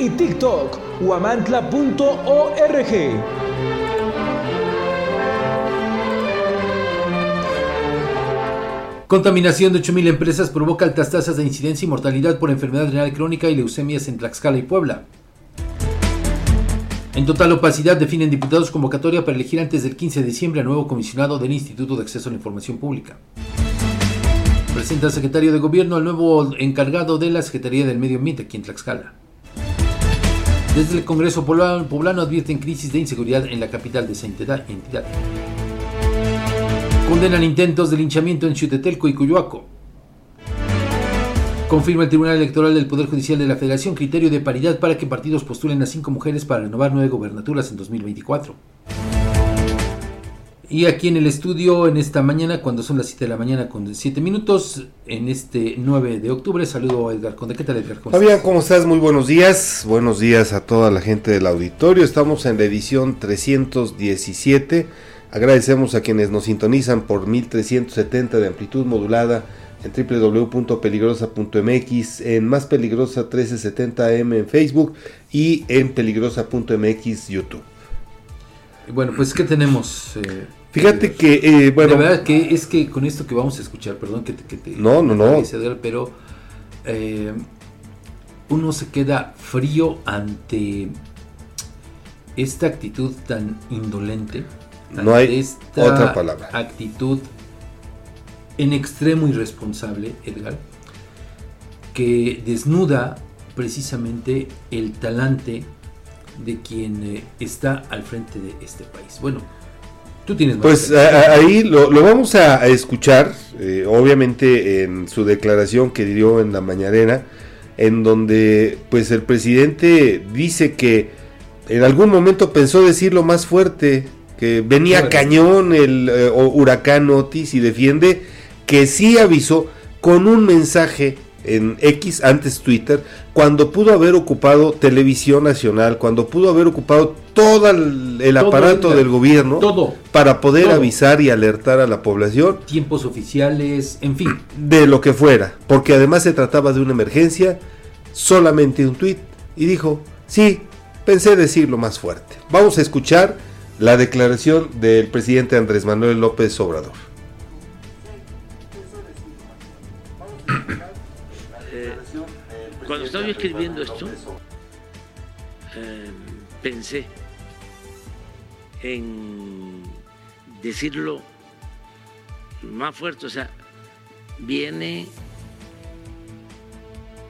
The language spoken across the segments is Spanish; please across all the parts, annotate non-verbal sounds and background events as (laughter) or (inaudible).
y TikTok, guamantla.org. Contaminación de 8.000 empresas provoca altas tasas de incidencia y mortalidad por enfermedad renal crónica y leucemias en Tlaxcala y Puebla. En total opacidad definen diputados convocatoria para elegir antes del 15 de diciembre a nuevo comisionado del Instituto de Acceso a la Información Pública. Presenta el secretario de Gobierno al nuevo encargado de la Secretaría del Medio Ambiente aquí en Tlaxcala. Desde el Congreso Poblano, advierten crisis de inseguridad en la capital de esa entidad. Condenan intentos de linchamiento en Chutetelco y Cuyoaco. Confirma el Tribunal Electoral del Poder Judicial de la Federación criterio de paridad para que partidos postulen a cinco mujeres para renovar nueve gobernaturas en 2024. Y aquí en el estudio, en esta mañana, cuando son las 7 de la mañana con 7 minutos, en este 9 de octubre, saludo a Edgar Conde. ¿Qué tal, Edgar? ¿Cómo Fabián, ¿cómo estás? Muy buenos días. Buenos días a toda la gente del auditorio. Estamos en la edición 317 Agradecemos a quienes nos sintonizan por 1370 de amplitud modulada en www.peligrosa.mx, en Más Peligrosa 1370M en Facebook y en peligrosa.mx YouTube. Bueno, pues ¿qué tenemos? Eh, Fíjate que, eh, bueno... La verdad que es que con esto que vamos a escuchar, perdón que te... Que te no, no, no. Pero eh, uno se queda frío ante esta actitud tan indolente no hay otra palabra. Actitud en extremo irresponsable, Edgar, que desnuda precisamente el talante de quien eh, está al frente de este país. Bueno, tú tienes más Pues ahí lo, vamos a, escuchar, eh, obviamente en su declaración que dio en la mañanera, en donde pues el presidente dice que en algún momento pensó decirlo más fuerte que venía cañón el eh, huracán Otis y defiende que sí avisó con un mensaje en X, antes Twitter, cuando pudo haber ocupado televisión nacional, cuando pudo haber ocupado todo el, aparato del gobierno todo, para poder avisar y alertar a la población. Tiempos oficiales, en fin. De lo que fuera, porque además se trataba de una emergencia, solamente un tweet, y dijo, sí, pensé decirlo más fuerte. Vamos a escuchar la declaración del presidente Andrés Manuel López Obrador. (clears throat) Estaba escribiendo esto, eh, pensé en decirlo más fuerte, o sea, viene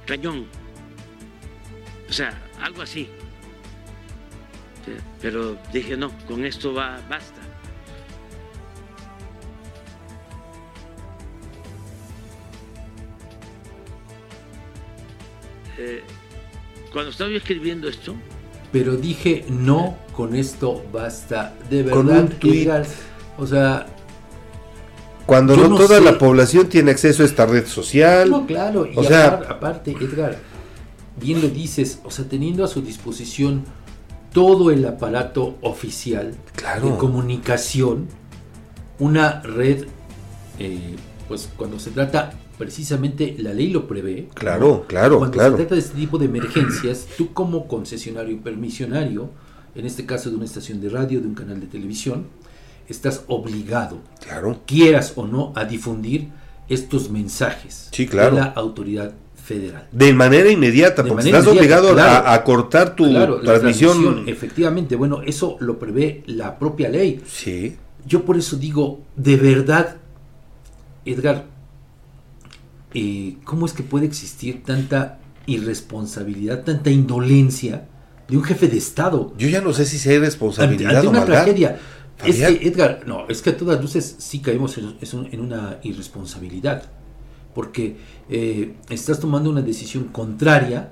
cañón, o sea, algo así. Pero dije, no, con esto va, basta. Eh, cuando estaba escribiendo esto... Pero dije, no, con esto basta. De verdad, Edgar, o sea... Cuando no, toda la población tiene acceso a esta red social. No, claro, y sea, aparte, Edgar, bien lo dices, o sea, teniendo a su disposición todo el aparato oficial de comunicación, una red, eh, pues cuando se trata, precisamente la ley lo prevé. Claro, claro, cuando se trata de este tipo de emergencias, tú como concesionario y permisionario, en este caso de una estación de radio, de un canal de televisión, estás obligado, claro. quieras o no, a difundir estos mensajes sí, claro. de la autoridad de manera inmediata, porque estás obligado a, cortar tu transmisión. Efectivamente, bueno, eso lo prevé la propia ley. Sí. Yo por eso digo, de verdad, Edgar, eh, ¿cómo es que puede existir tanta irresponsabilidad, tanta indolencia de un jefe de Estado? Yo ya no sé si sea irresponsabilidad ante, una tragedia. Es que, Edgar, no, es que a todas luces sí caemos en una irresponsabilidad porque eh, estás tomando una decisión contraria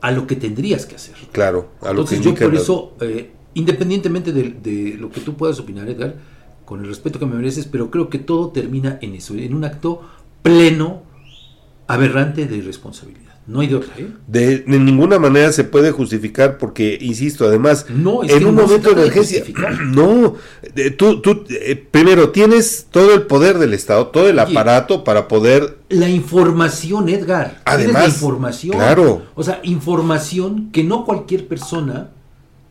a lo que tendrías que hacer. Claro, a lo Entonces que yo por la- eso, eh, independientemente de, de lo que tú puedas opinar, Edgar, con el respeto que me mereces, pero creo que todo termina en eso, en un acto pleno, aberrante de irresponsabilidad. No hay de otra, ¿eh? De, de ninguna manera se puede justificar porque, insisto, además, No, en un no momento de emergencia, (clears throat) no, tú, tú eh, primero tienes todo el poder del Estado, todo el Oye. aparato para poder, La información, Edgar. Además, la información. claro. O sea, información que no cualquier persona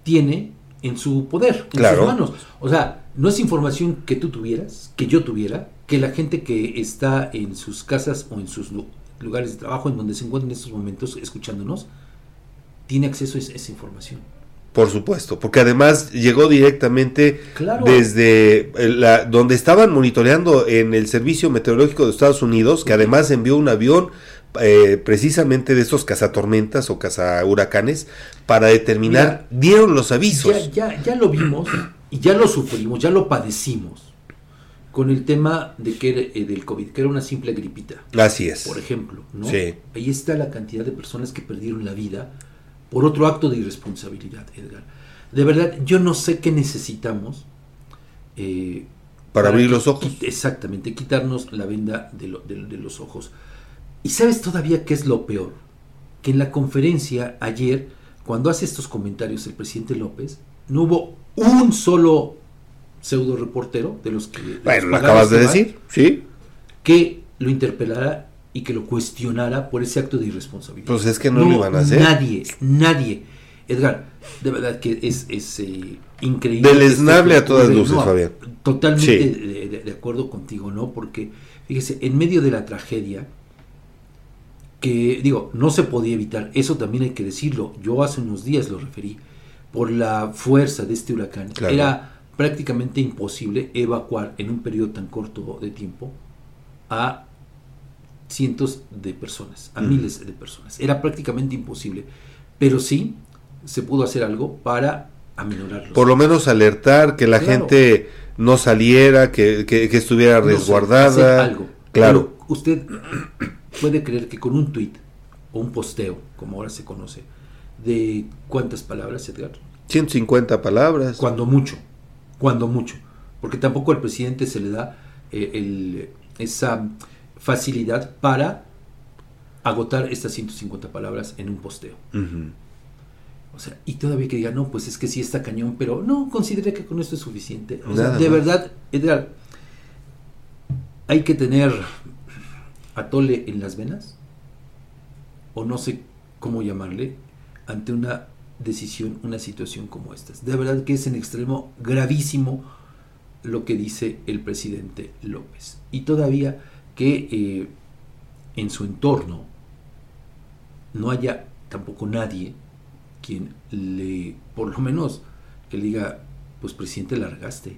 tiene en su poder, en Claro. sus manos. O sea, no es información que tú tuvieras, que yo tuviera, que la gente que está en sus casas o en sus lugares de trabajo, en donde se encuentran en estos momentos escuchándonos, tiene acceso a esa, información. por supuesto, porque además llegó directamente Claro. desde eh, la, donde estaban monitoreando en el Servicio Meteorológico de Estados Unidos, que además envió un avión eh, precisamente de estos cazatormentas o cazahuracanes para determinar, dieron los avisos. Ya, ya, ya lo vimos y ya lo sufrimos, ya lo padecimos con el tema de que era, eh, del COVID, que era una simple gripita, Así es. por ejemplo. ¿no? Sí. Ahí está la cantidad de personas que perdieron la vida por otro acto de irresponsabilidad, Edgar. De verdad, yo no sé qué necesitamos. eh, Para abrir que- los ojos. Exactamente, quitarnos la venda de, lo- de- de los ojos. ¿Y sabes todavía qué es lo peor? Que en la conferencia ayer, cuando hace estos comentarios el presidente López, no hubo un solo pseudo reportero de los que... de los Bueno, lo acabas de que decir, ¿sí? que lo interpelara y que lo cuestionara por ese acto de irresponsabilidad. Pues es que no lo iban a hacer. Nadie, nadie. Edgar, de verdad que es, es eh, increíble. Deleznable a todas luces, Fabián. Totalmente Sí. de, de- de acuerdo contigo, ¿no? Porque, fíjese, en medio de la tragedia, que digo, no se podía evitar, eso también hay que decirlo, yo hace unos días lo referí, por la fuerza de este huracán, Claro. era prácticamente imposible evacuar en un periodo tan corto de tiempo a cientos de personas, a miles de personas. Era prácticamente imposible, pero sí se pudo hacer algo para aminorarlo. Por lo menos alertar que la Claro. gente no saliera, que, que- que estuviera No sé, resguardada. hacer algo. Claro. Pero usted (clears throat) puede creer que con un tweet o un posteo, como ahora se conoce, de cuántas palabras, Edgar, 150 palabras. cuando mucho, cuando mucho, porque tampoco al presidente se le da eh, el- esa facilidad para agotar estas 150 palabras en un posteo. O sea, y todavía que diga, no, pues es que sí está cañón, pero no, considere que con esto es suficiente. O sea, de verdad, Edgar, hay que tener atole en las venas, o no sé cómo llamarle, ante una decisión, una situación como esta. De verdad que es en extremo gravísimo lo que dice el presidente López. Y todavía que eh, en su entorno no haya tampoco nadie quien le, por lo menos, que le diga, pues presidente, largaste.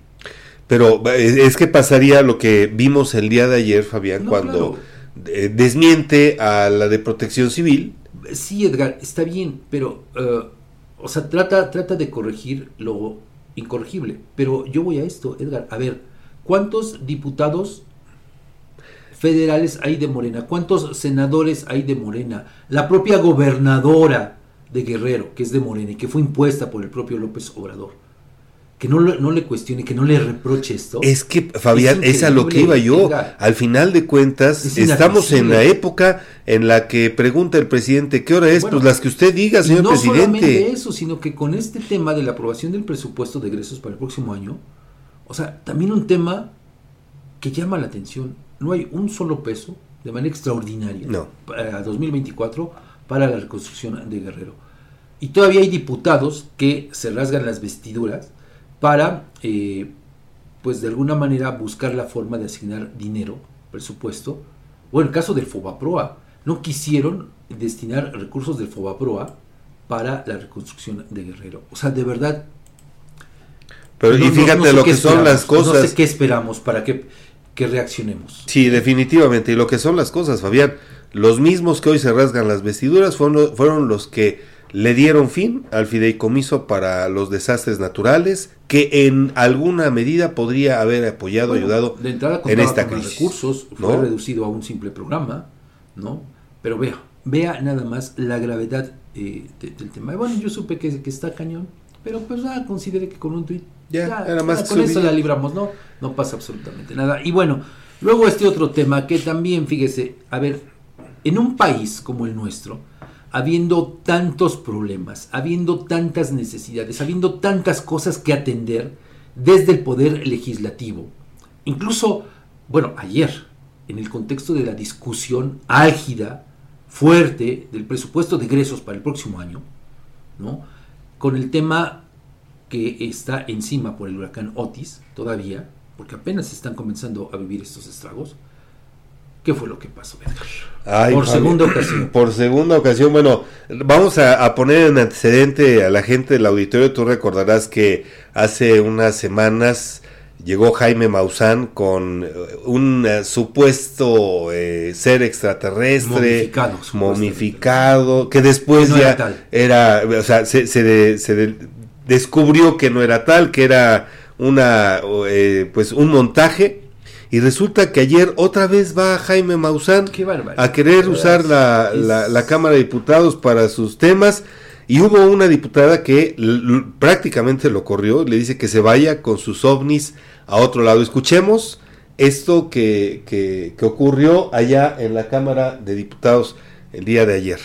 Pero es que pasaría lo que vimos el día de ayer, Fabián, No, cuando desmiente a la de protección civil. Sí, Edgar, está bien, pero, eh, o sea, trata, trata de corregir lo incorregible. Pero yo voy a esto, Edgar, a ver, ¿cuántos diputados federales hay de Morena? ¿Cuántos senadores hay de Morena? La propia gobernadora de Guerrero, que es de Morena y que fue impuesta por el propio López Obrador. Que no, le- no le cuestione, que no le reproche esto. Es que, Fabián, es, a lo que iba yo. Al final de cuentas, Es estamos en la época en la que pregunta el presidente, ¿qué hora es? Bueno, pues las que usted diga, señor no solamente presidente. eso, sino que con este tema de la aprobación del presupuesto de egresos para el próximo año, o sea, también un tema que llama la atención. No hay un solo peso de manera extraordinaria No. para 2024 para la reconstrucción de Guerrero. Y todavía hay diputados que se rasgan las vestiduras para, eh, pues de alguna manera, buscar la forma de asignar dinero, presupuesto. O en el caso del FOBAPROA, no quisieron destinar recursos del FOBAPROA para la reconstrucción de Guerrero. O sea, de verdad. Pero, no- y fíjate no sé lo que son las cosas. No sé qué esperamos para que, que reaccionemos. Sí, definitivamente. Y lo que son las cosas, Fabián. Los mismos que hoy se rasgan las vestiduras fueron, fueron los que le dieron fin al fideicomiso para los desastres naturales, que en alguna medida podría haber apoyado, Bueno, ayudado de entrada en esta con crisis. recursos, ¿no? fue reducido a un simple programa, ¿no? Pero vea, vea nada más la gravedad eh, de- del tema. Bueno, yo supe que, que está cañón, pero pues ah, consideré que con un tweet Ya, más con eso la libramos, ¿no? No pasa absolutamente nada. Y bueno, luego este otro tema que también, fíjese, a ver, en un país como el nuestro, habiendo tantos problemas, habiendo tantas necesidades, habiendo tantas cosas que atender desde el poder legislativo, incluso, bueno, ayer, en el contexto de la discusión álgida, fuerte, del presupuesto de egresos para el próximo año, ¿no? Con el tema que está encima por el huracán Otis todavía, porque apenas están comenzando a vivir estos estragos. ¿Qué fue lo que pasó, Edgar? Ay, por segunda ocasión. (clears throat) Por segunda ocasión, bueno, vamos a, a poner en antecedente a la gente del auditorio. Tú recordarás que hace unas semanas llegó Jaime Maussan con eh, un eh, supuesto eh, ser extraterrestre, Momificado, momificado, que después Que no ya era tal. era, o sea, se, se de- se de- descubrió que no era tal, que era una, eh, pues un montaje. Y resulta que ayer otra vez va Jaime Maussan a querer usar la, la, la Cámara de Diputados para sus temas. Y hubo una diputada que prácticamente lo corrió, le dice que se vaya con sus ovnis a otro lado. Escuchemos esto que, que, que ocurrió allá en la Cámara de Diputados el día de ayer.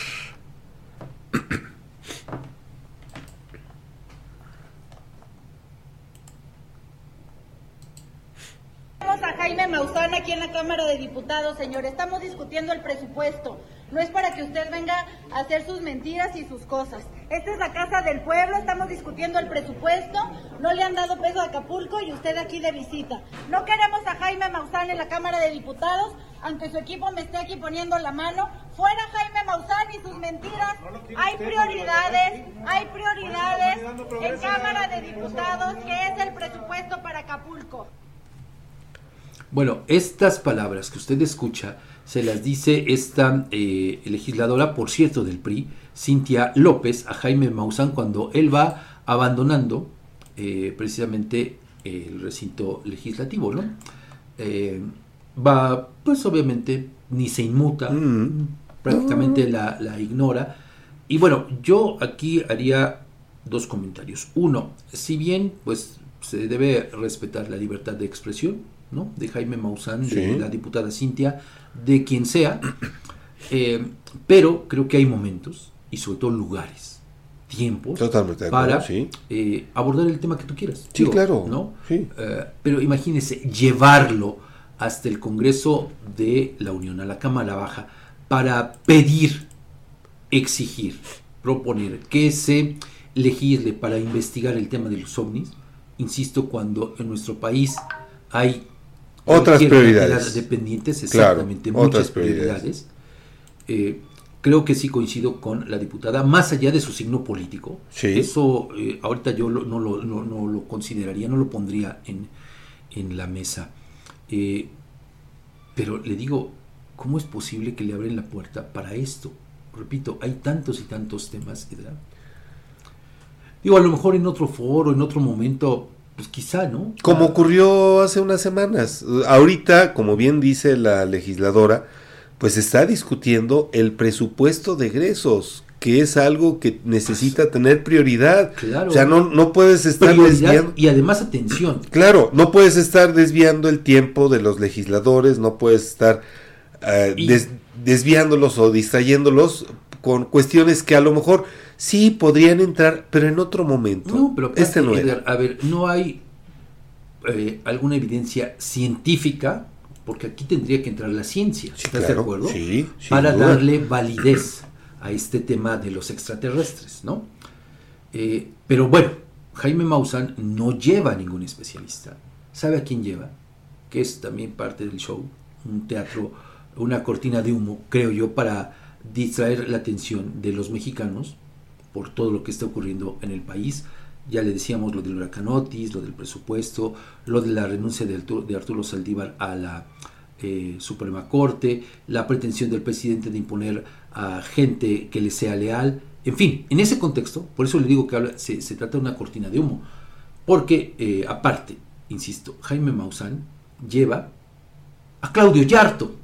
Tenemos a Jaime Maussan aquí en la Cámara de Diputados, señor. Estamos discutiendo el presupuesto. No es para que usted venga a hacer sus mentiras y sus cosas. Esta es la Casa del Pueblo, estamos discutiendo el presupuesto. No le han dado peso a Acapulco y usted aquí de visita. No queremos a Jaime Maussan en la Cámara de Diputados, aunque su equipo me esté aquí poniendo la mano. Fuera Jaime Maussan y sus mentiras. Hay prioridades, hay prioridades en Cámara de Diputados, que es el presupuesto para Acapulco. Bueno, estas palabras que usted escucha se las dice esta eh, legisladora, por cierto, del PRI, Cintia López, a Jaime Maussan cuando él va abandonando eh, precisamente el recinto legislativo, ¿no? Eh, va, pues obviamente, ni se inmuta, Mm. prácticamente la, la ignora. Y bueno, yo aquí haría dos comentarios. Uno, si bien pues se debe respetar la libertad de expresión, ¿no? De Jaime Maussan, de Sí. la diputada Cintia, de quien sea, (clears throat) eh, pero creo que hay momentos y sobre todo lugares, tiempos Totalmente de acuerdo, para sí. eh, abordar el tema que tú quieras. Sí, claro, ¿no? sí. Eh, pero imagínese llevarlo hasta el Congreso de la Unión, a la Cámara Baja, para pedir, exigir, proponer que se legisle para investigar el tema de los ovnis, insisto, cuando en nuestro país hay Otras prioridades. de pendientes, Claro, exactamente, otras muchas prioridades. prioridades. Eh, creo que sí coincido con la diputada, más allá de su signo político. Sí. Eso eh, ahorita yo lo- no, lo, no- no lo consideraría, no lo pondría en, en la mesa. Eh, pero le digo, ¿cómo es posible que le abren la puerta para esto? Repito, hay tantos y tantos temas. ¿verdad? Digo, a lo mejor en otro foro, en otro momento, pues quizá, ¿no? Como Ah, ocurrió hace unas semanas. Ahorita, como bien dice la legisladora, pues está discutiendo el presupuesto de egresos, que es algo que necesita tener prioridad. Claro. O sea, no, no puedes estar desviando. y además atención. Claro, no puedes estar desviando el tiempo de los legisladores, no puedes estar eh, Y- des- desviándolos o distrayéndolos con cuestiones que a lo mejor sí podrían entrar, pero en otro momento. No, pero este no era. Edgar, a ver, no hay eh, alguna evidencia científica, porque aquí tendría que entrar la ciencia, Sí, ¿estás claro, de acuerdo? sí, Para duda. darle validez a este tema de los extraterrestres, ¿no? Eh, pero bueno, Jaime Maussan no lleva a ningún especialista. ¿Sabe a quién lleva? Que es también parte del show, un teatro, una cortina de humo, creo yo, para distraer la atención de los mexicanos por todo lo que está ocurriendo en el país. Ya le decíamos lo del huracán Otis, lo del presupuesto, lo de la renuncia de Arturo, de Saldívar a la eh, Suprema Corte, la pretensión del presidente de imponer a gente que le sea leal. En fin, en ese contexto, por eso le digo que se trata de una cortina de humo. Porque, eh, aparte, insisto, Jaime Maussan lleva a Claudio Yarto.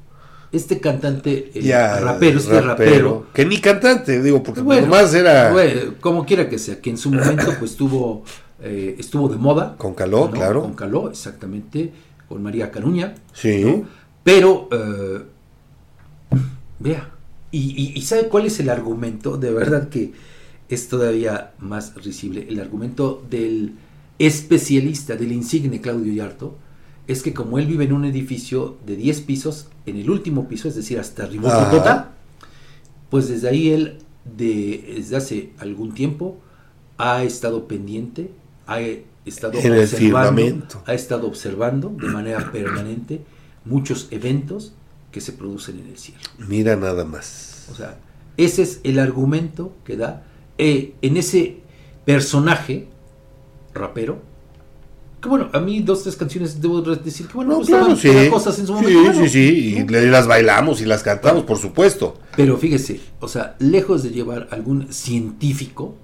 Este cantante eh, Ya, rapero, este rapero, Que ni cantante, digo, porque bueno, nomás era bueno, como quiera que sea, que en su momento pues tuvo, eh, estuvo de moda. con calor, ¿no? claro. Con Caló, exactamente, con María Caruña. Sí. ¿no? Pero, eh, vea, y, y- y ¿sabe cuál es el argumento? De verdad que es todavía más risible. El argumento del especialista, del insigne Claudio Yarto, es que como él vive en un edificio de 10 pisos, en el último piso, es decir, hasta arriba, pues desde ahí él, de, desde hace algún tiempo, ha estado pendiente, ha estado En observando, ha estado observando de manera permanente muchos eventos que se producen en el cielo. Mira nada más. O sea, ese es el argumento que da eh, en ese personaje rapero. Que bueno, a mí dos, tres canciones debo decir que bueno, No, claro, sí. cosas en su Sí, momento. sí, sí, y ¿no? le- las bailamos y las cantamos, por supuesto. Pero fíjese, o sea, lejos de llevar algún científico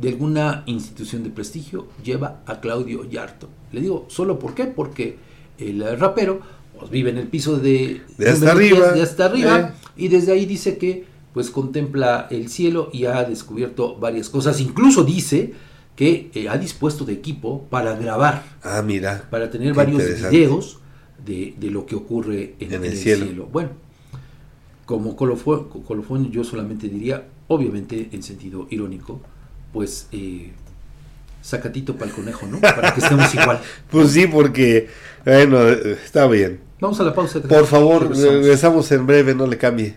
de alguna institución de prestigio, lleva a Claudio Yarto. Le digo, ¿solo por qué? Porque el rapero pues, vive en el piso de, De hasta número 10, arriba, de hasta arriba, eh. y desde ahí dice que pues contempla el cielo y ha descubierto varias cosas. Incluso dice que eh, ha dispuesto de equipo para grabar Ah, mira. para tener varios videos de, de lo que ocurre en, el cielo. Bueno, como colofón, colofón yo solamente diría, obviamente en sentido irónico, pues eh, sacatito para el conejo, ¿no? Para que estemos igual. (laughs) Pues sí, porque, bueno, eh, está bien. Vamos a la pausa. Por favor, Regresamos. regresamos en breve, no le cambie.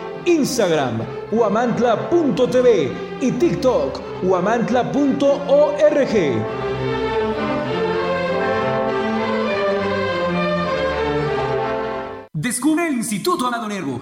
Instagram, huamantla.tv. Y TikTok, huamantla.org. Descubre el Instituto Amado Nervo,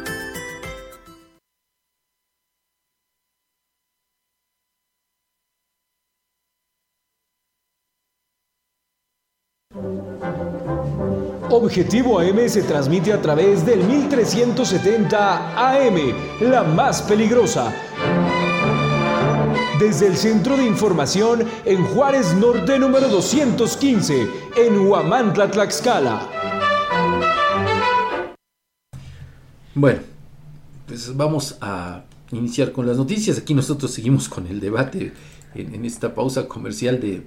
Objetivo AM se transmite a través del 1370 AM, la más peligrosa. Desde el Centro de Información en Juárez Norte número 215, en Huamantla, Tlaxcala. Bueno, pues vamos a iniciar con las noticias. Aquí nosotros seguimos con el debate en, en esta pausa comercial de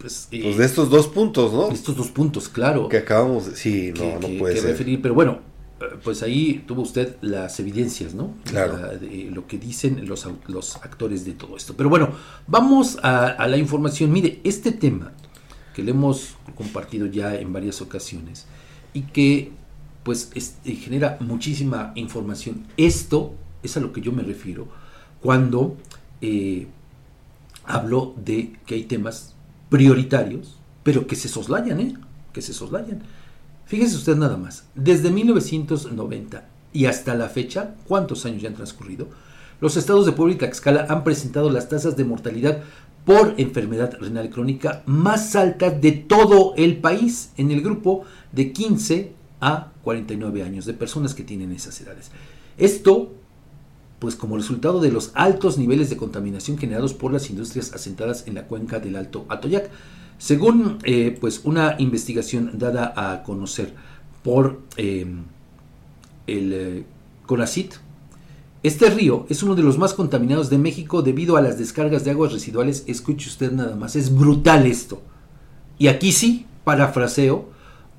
pues, eh, Pues de estos dos puntos, ¿no? estos dos puntos, claro. Que acabamos de... Sí, que, no, no puede que ser. referir, pero bueno, pues ahí tuvo usted las evidencias, ¿no? Claro. La- de lo que dicen los, actores de todo esto. Pero bueno, vamos a, a la información. Mire, este tema que le hemos compartido ya en varias ocasiones y que pues es- genera muchísima información. Esto es a lo que yo me refiero cuando eh, habló de que hay temas prioritarios, pero que se soslayan, ¿eh? Que se soslayan. Fíjese usted nada más, desde 1990 y hasta la fecha, ¿cuántos años ya han transcurrido? Los estados de Puebla y Tlaxcala han presentado las tasas de mortalidad por enfermedad renal crónica más altas de todo el país en el grupo de 15 a 49 años de personas que tienen esas edades. Esto, pues como resultado de los altos niveles de contaminación generados por las industrias asentadas en la cuenca del Alto Atoyac. Según eh, pues una investigación dada a conocer por eh, el eh, CONACIT, este río es uno de los más contaminados de México debido a las descargas de aguas residuales. Escuche usted nada más, es brutal esto. Y aquí sí, parafraseo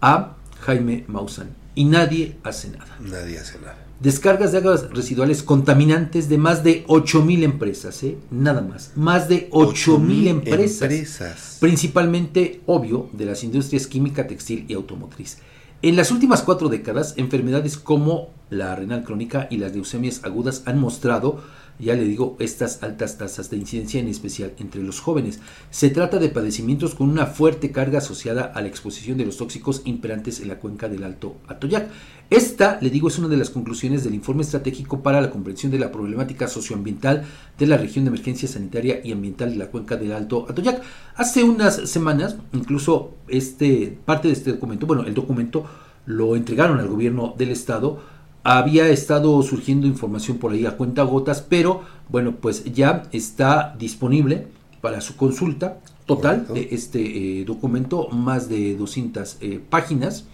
a Jaime Maussan. Y nadie hace nada. Nadie hace nada. Descargas de aguas residuales contaminantes de más de 8.000 empresas, ¿eh? Nada más. Más de 8.000 empresas, empresas. Principalmente, obvio, de las industrias química, textil y automotriz. En las últimas cuatro décadas, enfermedades como la renal crónica y las leucemias agudas han mostrado, ya le digo, estas altas tasas de incidencia, en especial entre los jóvenes. Se trata de padecimientos con una fuerte carga asociada a la exposición de los tóxicos imperantes en la cuenca del Alto Atoyac. Esta, le digo, es una de las conclusiones del informe estratégico para la comprensión de la problemática socioambiental de la región de emergencia sanitaria y ambiental de la cuenca del Alto Atoyac. Hace unas semanas, incluso este, parte de este documento, bueno, el documento lo entregaron al gobierno del estado, había estado surgiendo información por ahí a cuenta gotas, pero bueno, pues ya está disponible para su consulta total de este eh, documento, más de 200 eh, páginas.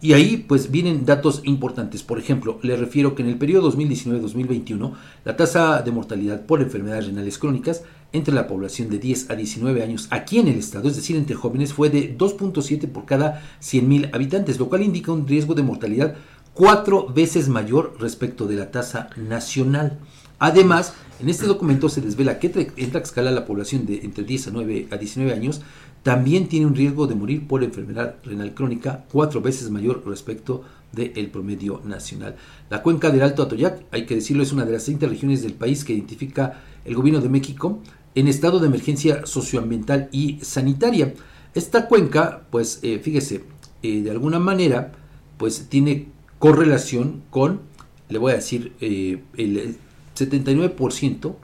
Y ahí pues vienen datos importantes. Por ejemplo, le refiero que en el periodo 2019-2021 la tasa de mortalidad por enfermedades renales crónicas entre la población de 10 a 19 años aquí en el estado, es decir, entre jóvenes, fue de 2.7 por cada 100.000 habitantes, lo cual indica un riesgo de mortalidad cuatro veces mayor respecto de la tasa nacional. Además, en este documento se desvela que en Tlaxcala la población de entre 10 a, 9 a 19 años también tiene un riesgo de morir por enfermedad renal crónica cuatro veces mayor respecto del promedio nacional. La cuenca del Alto Atoyac, hay que decirlo, es una de las 30 regiones del país que identifica el gobierno de México en estado de emergencia socioambiental y sanitaria. Esta cuenca, pues eh, fíjese, eh, de alguna manera, pues tiene correlación con, le voy a decir, eh, el 79%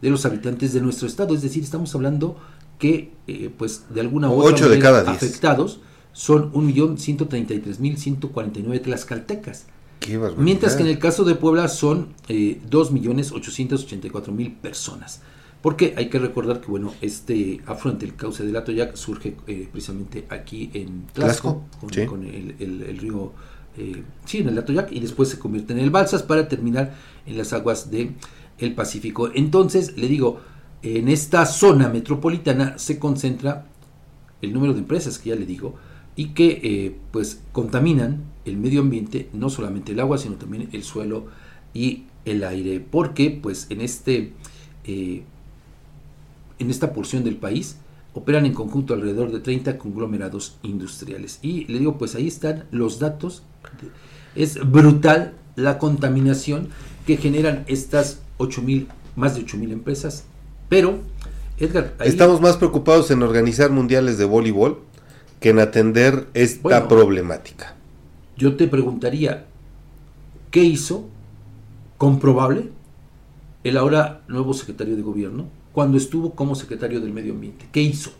de los habitantes de nuestro estado. Es decir, estamos hablando que, eh, pues, de alguna u otra de cada afectados son 1.133.149 tlaxcaltecas. Qué Mientras que en el caso de Puebla son eh, 2.884.000 personas. Porque hay que recordar que, bueno, este afluente, el cauce del Atoyac, surge eh, precisamente aquí en Tlaxco, con, el, el río eh, sí, en el Atoyac y después se convierte en el Balsas para terminar en las aguas del el Pacífico. Entonces, le digo, en esta zona metropolitana se concentra el número de empresas que ya le digo y que eh, pues contaminan el medio ambiente, no solamente el agua, sino también el suelo y el aire, porque pues en este eh, en esta porción del país operan en conjunto alrededor de 30 conglomerados industriales. Y le digo, pues ahí están los datos es brutal la contaminación que generan estas 8000, más de 8000 empresas. Pero, Edgar, estamos más preocupados en organizar mundiales de voleibol que en atender esta problemática. Yo te preguntaría, ¿qué hizo comprobable el ahora nuevo secretario de gobierno cuando estuvo como secretario del medio ambiente? ¿Qué hizo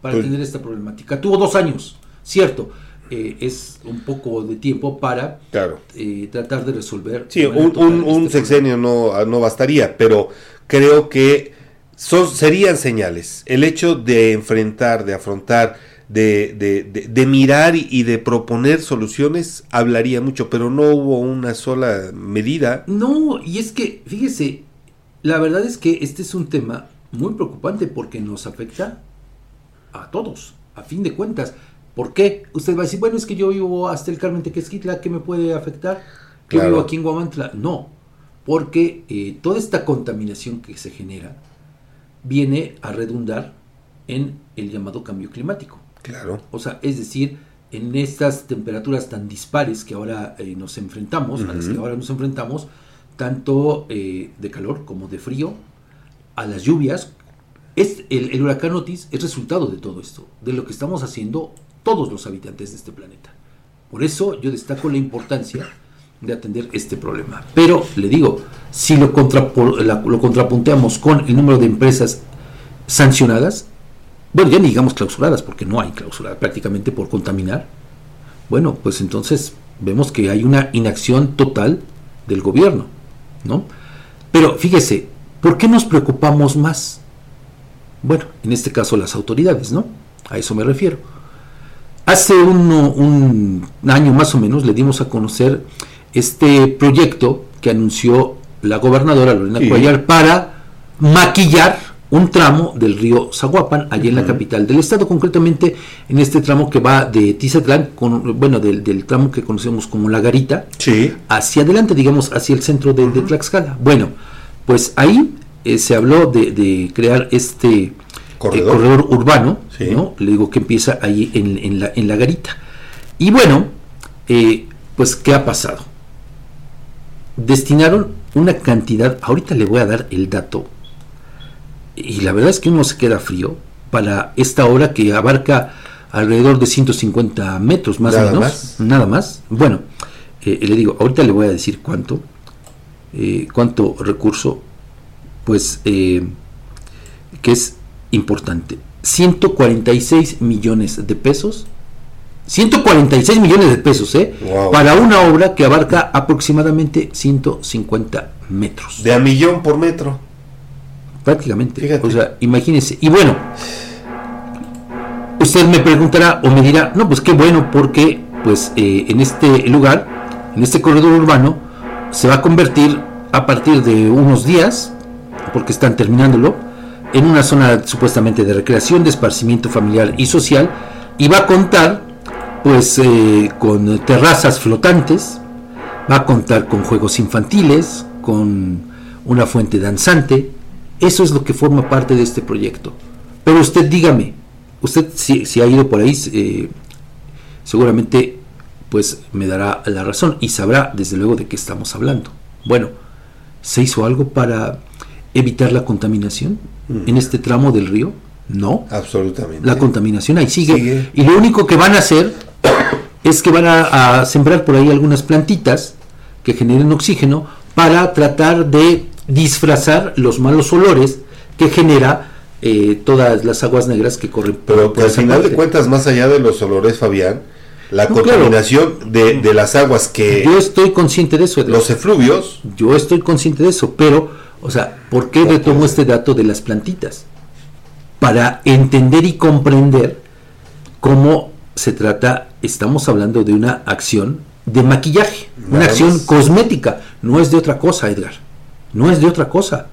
para pues atender esta problemática? Tuvo dos años, cierto, eh, es un poco de tiempo para eh, tratar de resolver. Sí, un, este sexenio no, no bastaría, pero creo que son, serían señales. El hecho de enfrentar, de afrontar, de, de, de, mirar y de proponer soluciones hablaría mucho, pero no hubo una sola medida. No, y es que, fíjese, la verdad es que este es un tema muy preocupante porque nos afecta a todos, a fin de cuentas. ¿Por qué? Usted va a decir, bueno, es que yo vivo hasta el Carmen Tequesquitla, ¿qué me puede afectar? Yo vivo aquí en Guamantla. No, porque eh, toda esta contaminación que se genera viene a redundar en el llamado cambio climático. Claro. O sea, es decir, en estas temperaturas tan dispares que ahora eh, nos enfrentamos, a las que ahora nos enfrentamos, tanto eh, de calor como de frío, a las lluvias. Es, el, el huracán Otis es resultado de todo esto, de lo que estamos haciendo todos los habitantes de este planeta. Por eso yo destaco la importancia de atender este problema. Pero le digo, si lo, lo contrapunteamos con el número de empresas sancionadas, bueno, ya ni digamos clausuradas, porque no hay clausura prácticamente por contaminar, bueno, pues entonces vemos que hay una inacción total del gobierno, ¿no? Pero fíjese, ¿por qué nos preocupamos más? Bueno, en este caso las autoridades, ¿no? A eso me refiero. Hace un año más o menos le dimos a conocer este proyecto que anunció la gobernadora Lorena Cuellar para maquillar un tramo del río Zaguapan, allí en la capital del estado, concretamente en este tramo que va de Tizatlán, con, bueno, del, tramo que conocemos como La Garita, hacia adelante, digamos, hacia el centro de, Tlaxcala. Bueno, pues ahí eh, se habló de, crear este eh, corredor, urbano, ¿no? Le digo que empieza ahí en, la, en la Garita. Y bueno, eh, pues, ¿qué ha pasado? destinaron una cantidad, ahorita le voy a dar el dato, y la verdad es que uno se queda frío para esta obra que abarca alrededor de 150 metros más o menos, nada más. Bueno, eh, le digo, ahorita le voy a decir cuánto, eh, cuánto recurso, pues eh, que es importante. 146 millones de pesos 146 millones de pesos, ¿eh? Para una obra que abarca aproximadamente 150 metros. De a millón por metro. Prácticamente. O sea, imagínense. Y bueno, usted me preguntará o me dirá, no, pues qué bueno, porque pues eh, en este lugar, en este corredor urbano, se va a convertir a partir de unos días, porque están terminándolo, en una zona supuestamente de recreación, de esparcimiento familiar y social, y va a contar pues eh, con terrazas flotantes, va a contar con juegos infantiles, con una fuente danzante. Eso es lo que forma parte de este proyecto. Pero usted dígame, usted si, ha ido por ahí, eh, seguramente pues me dará la razón y sabrá desde luego de qué estamos hablando. Bueno, ¿se hizo algo para evitar la contaminación en este tramo del río? No. Absolutamente. La contaminación ahí sigue. Y lo único que van a hacer es que van a, sembrar por ahí algunas plantitas que generen oxígeno para tratar de disfrazar los malos olores que genera eh, todas las aguas negras que corren Pero que al final de cuentas, más allá de los olores, Fabián, la contaminación de, las aguas que... Yo estoy consciente de eso. Los efluvios. Yo estoy consciente de eso, pero, o sea, ¿por qué retomo este dato de las plantitas? Para entender y comprender cómo se trata, estamos hablando de una acción de maquillaje, una acción cosmética, no es de otra cosa, Edgar, no es de otra cosa.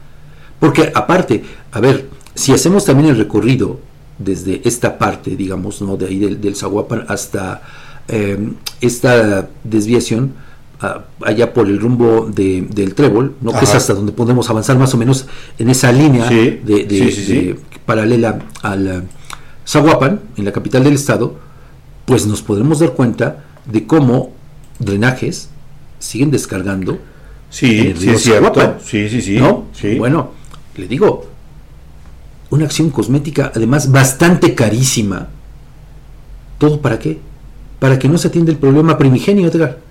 Porque aparte, a ver, si hacemos también el recorrido desde esta parte, digamos, ¿no? de ahí del, del Zaguapan hasta em, esta desviación, allá por el rumbo del Trébol, ¿no? que es hasta donde podemos avanzar más o menos en esa línea de, paralela al Zaguapan, en la capital del estado, pues nos podremos dar cuenta de cómo drenajes siguen descargando. Sí, sí, es cierto. Sí, sí, sí. ¿No? Bueno, le digo, una acción cosmética además bastante carísima. ¿Todo para qué? Para que no se atienda el problema primigenio, Edgar.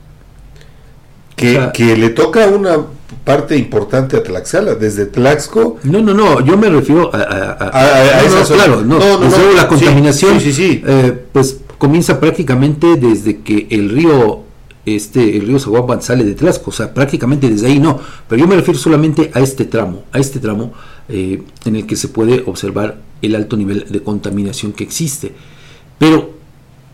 Que, que le toca una parte importante a Tlaxcala, desde Tlaxco. No, no, no, yo me refiero a, a, no, claro, no, no, no, la contaminación, sí, sí, sí. Eh, pues comienza prácticamente desde que el río este el río Zaguapan sale de Tlaxco, o sea, prácticamente desde ahí no, pero yo me refiero solamente a este tramo, a este tramo eh, en el que se puede observar el alto nivel de contaminación que existe. Pero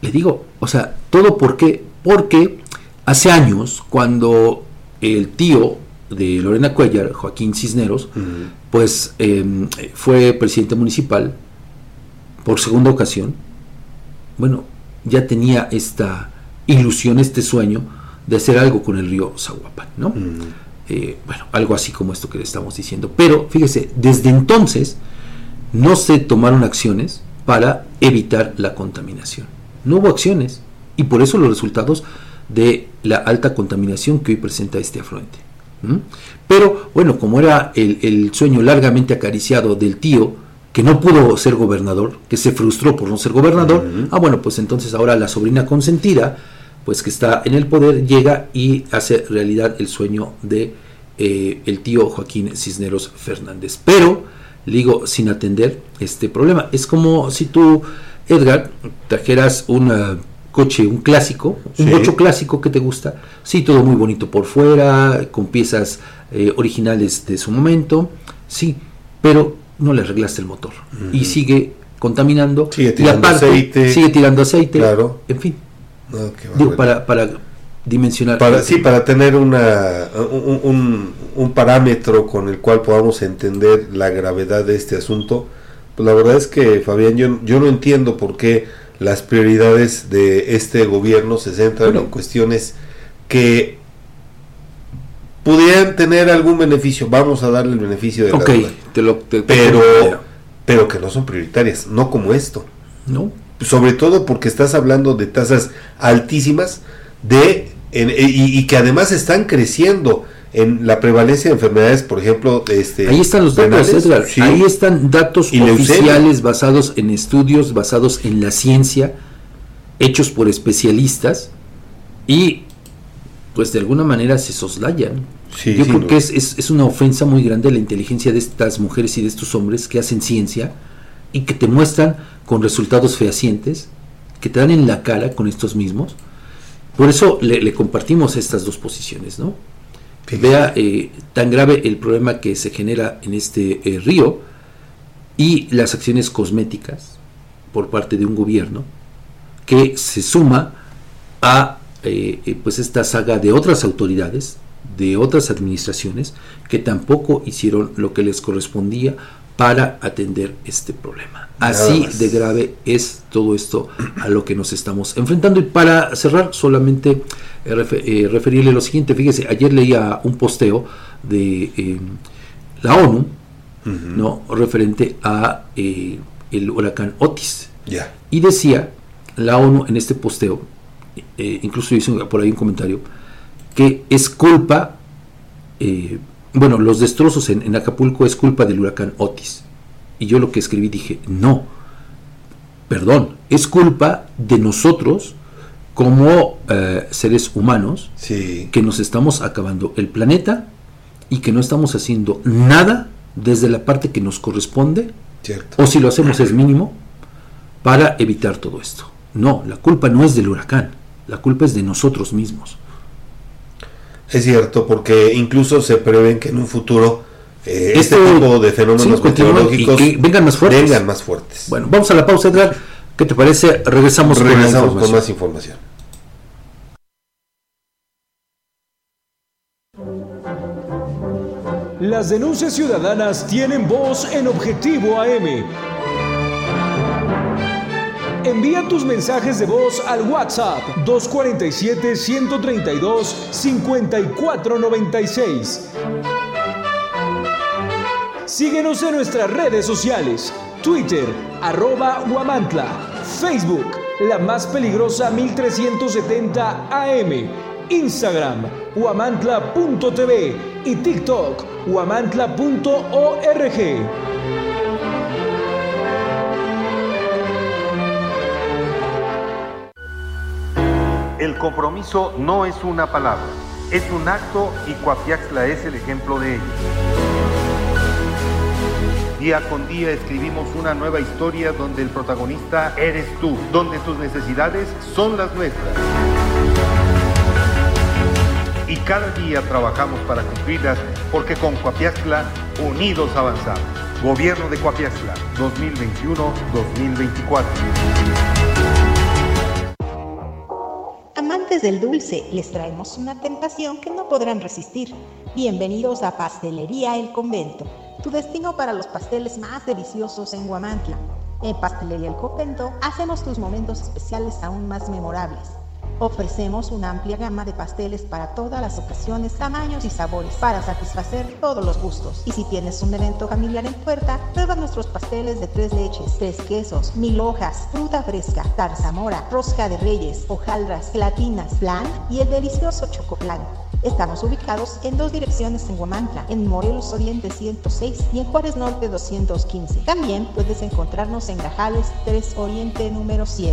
le digo, o sea, todo por qué? Porque hace años, cuando el tío de Lorena Cuellar, Joaquín Cisneros, pues em, fue presidente municipal por segunda ocasión, bueno, ya tenía esta ilusión, este sueño de hacer algo con el río Zaguapan, ¿no? Eh, bueno, algo así como esto que le estamos diciendo. Pero fíjese, desde entonces no se tomaron acciones para evitar la contaminación. No hubo acciones y por eso los resultados de la alta contaminación que hoy presenta este afluente. ¿Mm? Pero bueno, como era el, el, sueño largamente acariciado del tío, que no pudo ser gobernador, que se frustró por no ser gobernador, ah bueno, pues entonces ahora la sobrina consentida, pues que está en el poder, llega y hace realidad el sueño de eh, el tío Joaquín Cisneros Fernández. Pero, digo, sin atender este problema. Es como si tú, Edgar, trajeras un coche, un clásico, un coche clásico que te gusta, sí, todo muy bonito por fuera, con piezas eh, originales de su momento, sí, pero no le arreglaste el motor. Y sigue contaminando sigue tirando aceite. sigue tirando aceite. Claro. En fin. Digo para para dimensionar para sí para tener una un, un, parámetro con el cual podamos entender la gravedad de este asunto pues la verdad es que Fabián yo, yo no entiendo por qué las prioridades de este gobierno se centran en cuestiones que pudieran tener algún beneficio, vamos a darle el beneficio de la duda. pero, pero que no son prioritarias, no como esto. No. Sobre todo porque estás hablando de tasas altísimas de y, que además están creciendo en la prevalencia de enfermedades, por ejemplo, este ahí están los datos, ahí están datos oficiales basados en estudios, basados en la ciencia, hechos por especialistas y pues de alguna manera se soslayan. Yo creo que es, es, una ofensa muy grande la inteligencia de estas mujeres y de estos hombres que hacen ciencia y que te muestran con resultados fehacientes, que te dan en la cara con estos mismos. Por eso le, compartimos estas dos posiciones, ¿no? Vea eh, tan grave el problema que se genera en este eh, río y las acciones cosméticas por parte de un gobierno que se suma a eh, pues esta saga de otras autoridades, de otras administraciones, que tampoco hicieron lo que les correspondía para atender este problema. Así de grave es todo esto a lo que nos estamos enfrentando. Y para cerrar, solamente eh, referirle lo siguiente. Fíjese, ayer leía un posteo de la ONU, ¿no? referente a el huracán Otis. Y decía la ONU en este posteo eh, incluso hice por ahí un comentario, que es culpa, eh, bueno, los destrozos en, Acapulco es culpa del huracán Otis. Y yo lo que escribí dije, no, perdón, es culpa de nosotros como eh, seres humanos que nos estamos acabando el planeta y que no estamos haciendo nada desde la parte que nos corresponde, o si lo hacemos es mínimo, para evitar todo esto. No, la culpa no es del huracán, la culpa es de nosotros mismos. Es cierto, porque incluso se prevén que en un futuro eh, este tipo de fenómenos meteorológicos vengan más fuertes. Vengan más fuertes. Bueno, vamos a la pausa, Edgar. ¿Qué te parece? Regresamos, Regresamos con, más información. Las denuncias ciudadanas tienen voz en Objetivo AM Envía tus mensajes de voz al WhatsApp 247-132-5496. Síguenos en nuestras redes sociales, Twitter, arroba Huamantla, Facebook, la más peligrosa 1370 AM, Instagram, huamantla.tv y TikTok, huamantla.org. El compromiso no es una palabra, es un acto y Coapiaxla es el ejemplo de ello. Día con día escribimos una nueva historia donde el protagonista eres tú, donde tus necesidades son las nuestras. Y cada día trabajamos para cumplirlas porque con Coapiaxla unidos avanzamos. Gobierno de Coapiaxla 2021-2024. del dulce, les traemos una tentación que no podrán resistir. Bienvenidos a Pastelería El Convento, tu destino para los pasteles más deliciosos en Guamantla. En Pastelería El Convento hacemos tus momentos especiales aún más memorables. Ofrecemos una amplia gama de pasteles para todas las ocasiones, tamaños y sabores para satisfacer todos los gustos. Y si tienes un evento familiar en puerta, prueba nuestros pasteles de tres leches, tres quesos, mil hojas, fruta fresca, tarzamora, rosca de reyes, hojaldras, gelatinas, flan y el delicioso chocoplan. Estamos ubicados en dos direcciones en Huamantla, en Morelos Oriente 106 y en Juárez Norte 215. También puedes encontrarnos en Gajales 3 Oriente número 7.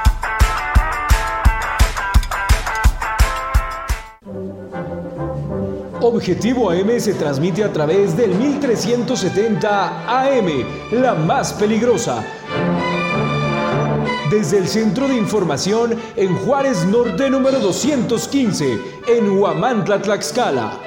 Objetivo AM se transmite a través del 1370 AM, la más peligrosa. Desde el Centro de Información en Juárez Norte número 215, en Huamantla, Tlaxcala.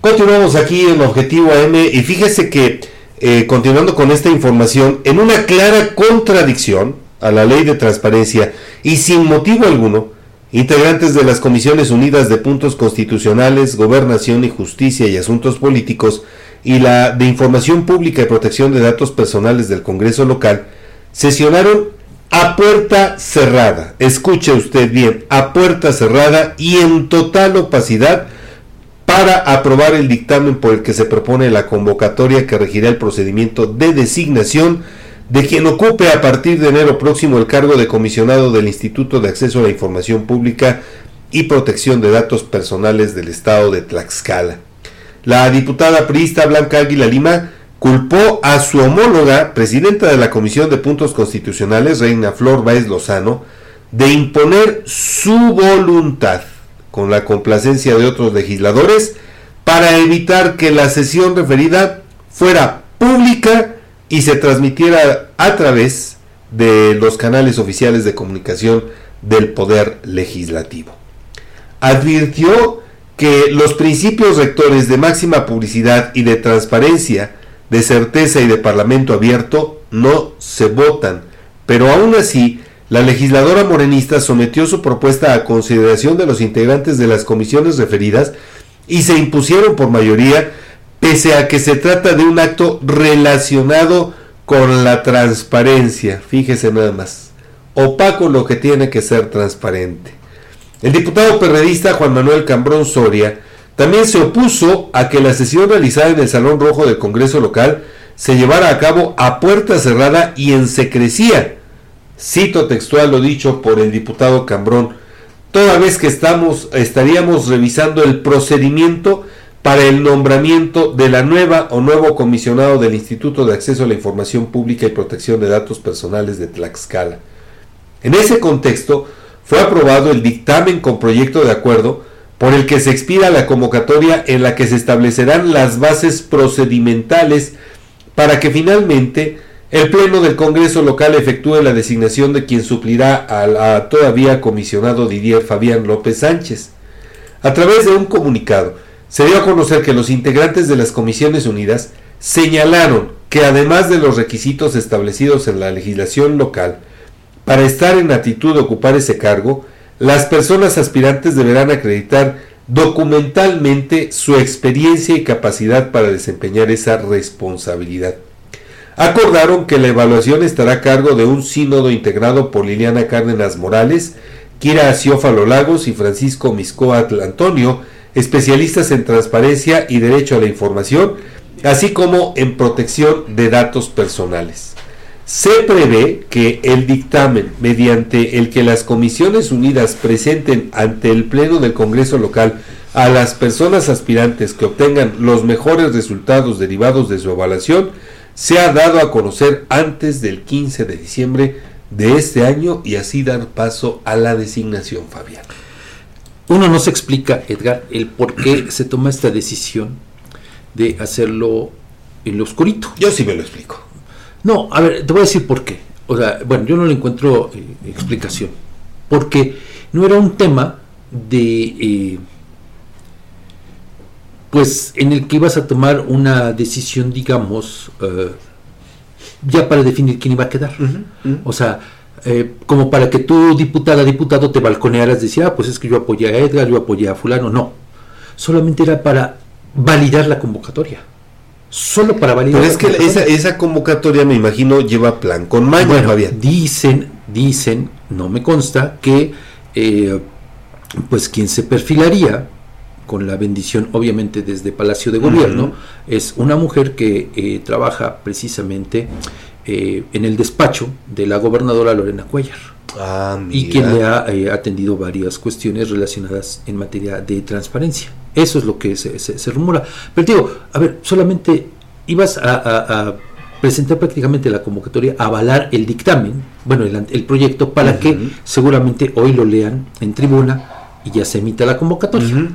Continuamos aquí en Objetivo AM y fíjese que, eh, continuando con esta información, en una clara contradicción a la ley de transparencia y sin motivo alguno, Integrantes de las Comisiones Unidas de Puntos Constitucionales, Gobernación y Justicia y Asuntos Políticos y la de Información Pública y Protección de Datos Personales del Congreso local sesionaron a puerta cerrada. Escuche usted bien, a puerta cerrada y en total opacidad para aprobar el dictamen por el que se propone la convocatoria que regirá el procedimiento de designación de quien ocupe a partir de enero próximo el cargo de comisionado del Instituto de Acceso a la Información Pública y Protección de Datos Personales del Estado de Tlaxcala. La diputada priista Blanca Águila Lima culpó a su homóloga, presidenta de la Comisión de Puntos Constitucionales, Reina Flor Báez Lozano, de imponer su voluntad, con la complacencia de otros legisladores, para evitar que la sesión referida fuera pública y se transmitiera a través de los canales oficiales de comunicación del Poder Legislativo. Advirtió que los principios rectores de máxima publicidad y de transparencia, de certeza y de parlamento abierto no se votan, pero aún así la legisladora morenista sometió su propuesta a consideración de los integrantes de las comisiones referidas y se impusieron por mayoría pese a que se trata de un acto relacionado con la transparencia. Fíjese nada más. Opaco lo que tiene que ser transparente. El diputado perredista Juan Manuel Cambrón Soria también se opuso a que la sesión realizada en el Salón Rojo del Congreso local se llevara a cabo a puerta cerrada y en secrecía. Cito textual lo dicho por el diputado Cambrón, toda vez que estamos estaríamos revisando el procedimiento para el nombramiento de la nueva o nuevo comisionado del Instituto de Acceso a la Información Pública y Protección de Datos Personales de Tlaxcala. En ese contexto, fue aprobado el dictamen con proyecto de acuerdo por el que se expira la convocatoria en la que se establecerán las bases procedimentales para que finalmente el Pleno del Congreso local efectúe la designación de quien suplirá al todavía comisionado Didier Fabián López Sánchez. A través de un comunicado, se dio a conocer que los integrantes de las Comisiones Unidas señalaron que además de los requisitos establecidos en la legislación local, para estar en actitud de ocupar ese cargo, las personas aspirantes deberán acreditar documentalmente su experiencia y capacidad para desempeñar esa responsabilidad. Acordaron que la evaluación estará a cargo de un sínodo integrado por Liliana Cárdenas Morales, Kira Aciófalo Lagos y Francisco Miscoatl Antonio, especialistas en transparencia y derecho a la información, así como en protección de datos personales. Se prevé que el dictamen mediante el que las Comisiones Unidas presenten ante el Pleno del Congreso local a las personas aspirantes que obtengan los mejores resultados derivados de su evaluación se ha dado a conocer antes del 15 de diciembre de este año y así dar paso a la designación, Fabián. Uno no se explica, Edgar, el por qué (clears throat) se toma esta decisión de hacerlo en lo oscurito. Yo sí me lo explico. No, a ver, te voy a decir por qué. O sea, bueno, yo no le encuentro eh, explicación. Porque no era un tema de... Eh, pues en el que ibas a tomar una decisión, digamos, eh, ya para definir quién iba a quedar. O sea, eh, como para que tú, diputada, diputado, te balconearas, decir, ah, pues es que yo apoyé a Edgar, yo apoyé a fulano. No, solamente era para validar la convocatoria. Solo para validar. Pero es que esa, esa, convocatoria, me imagino, lleva plan con maña, bueno, Dicen, dicen, no me consta, que eh, pues quien se perfilaría con la bendición obviamente desde Palacio de Gobierno, es una mujer que eh, trabaja precisamente eh, en el despacho de la gobernadora Lorena Cuellar. Ah, y quien le ha eh, atendido varias cuestiones relacionadas en materia de transparencia. Eso es lo que se, rumora. Pero digo, a ver, solamente ibas a, presentar prácticamente la convocatoria, avalar el dictamen, bueno, el, proyecto, para que seguramente hoy lo lean en tribuna y ya se emite la convocatoria.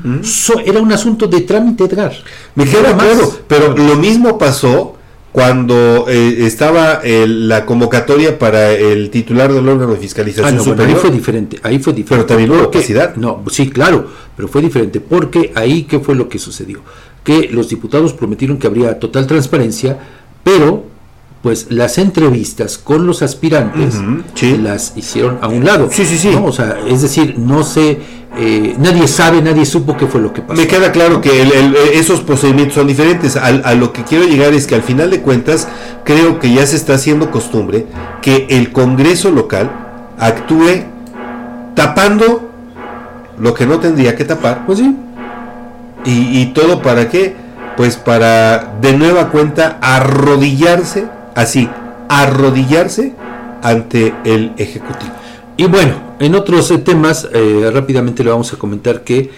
era un asunto de trámite, Edgar. Me queda claro, pero lo mismo pasó cuando eh, estaba la convocatoria para el titular del órgano de fiscalización ah, ahí fue diferente, ahí fue diferente. Pero también hubo opacidad. No, sí, claro, pero fue diferente, porque ahí, ¿qué fue lo que sucedió? Que los diputados prometieron que habría total transparencia, pero pues las entrevistas con los aspirantes las hicieron a un lado. Sí, sí, sí. O sea, es decir, no sé, eh, nadie sabe, nadie supo qué fue lo que pasó. Me queda claro que esos procedimientos son diferentes. A, lo que quiero llegar es que al final de cuentas creo que ya se está haciendo costumbre que el Congreso local actúe tapando lo que no tendría que tapar. Pues sí. Y, y todo para qué? Pues para de nueva cuenta arrodillarse así, arrodillarse ante el Ejecutivo. Y bueno, en otros eh, temas, eh, rápidamente le vamos a comentar que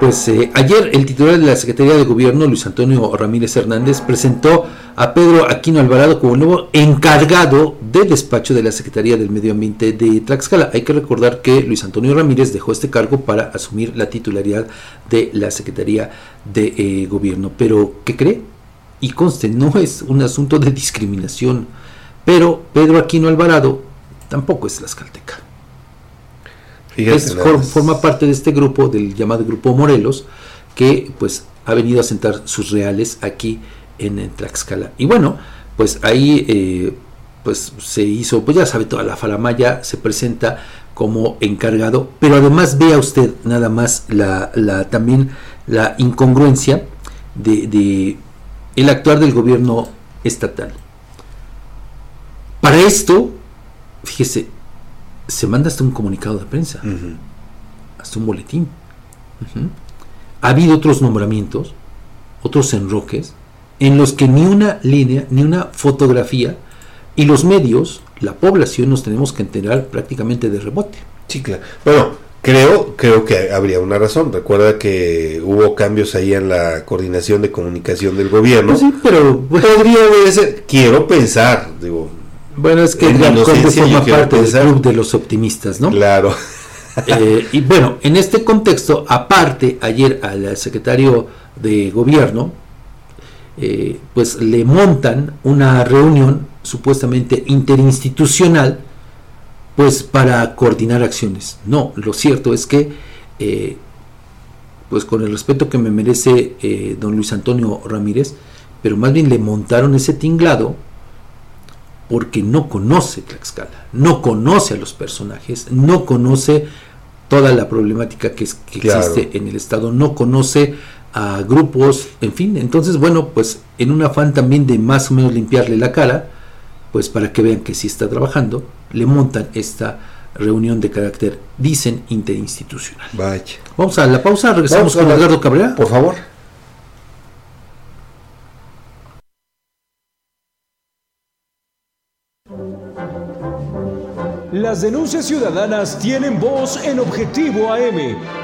pues eh, ayer el titular de la Secretaría de Gobierno, Luis Antonio Ramírez Hernández, presentó a Pedro Aquino Alvarado como nuevo encargado del despacho de la Secretaría del Medio Ambiente de Tlaxcala. Hay que recordar que Luis Antonio Ramírez dejó este cargo para asumir la titularidad de la Secretaría de Gobierno. Pero, ¿qué cree? Y conste, no es un asunto de discriminación, pero Pedro Aquino Alvarado tampoco es tlaxcalteca. Es, forma parte de este grupo, del llamado Grupo Morelos, que pues ha venido a sentar sus reales aquí en, Tlaxcala. Y bueno, pues ahí eh, pues se hizo, pues ya sabe, toda la falamaya se presenta como encargado, pero además vea usted nada más la, la también la incongruencia de, de el actuar del gobierno estatal. Para esto, fíjese, se manda hasta un comunicado de prensa, hasta un boletín. Ha habido otros nombramientos, otros enroques, en los que ni una línea, ni una fotografía, y los medios, la población, nos tenemos que enterar prácticamente de rebote. Sí, claro. Bueno, Creo, creo que habría una razón. Recuerda que hubo cambios ahí en la coordinación de comunicación del gobierno. Pues sí, pero podría ser. Quiero pensar, digo. Bueno, es que la forma parte del club de los optimistas, ¿no? Claro. Eh, y bueno, en este contexto, aparte, ayer al secretario de gobierno, eh, pues le montan una reunión supuestamente interinstitucional pues para coordinar acciones. No, lo cierto es que, eh, pues con el respeto que me merece eh, don Luis Antonio Ramírez, pero más bien le montaron ese tinglado porque no conoce Tlaxcala, no conoce a los personajes, no conoce toda la problemática que, existe en el Estado, no conoce a grupos, en fin, entonces bueno, pues en un afán también de más o menos limpiarle la cara, pues para que vean que sí está trabajando, le montan esta reunión de carácter, dicen, interinstitucional. Vaya. Vamos a la pausa, regresamos con Edgardo Cabrera. Por favor. Las denuncias ciudadanas tienen voz en Objetivo AM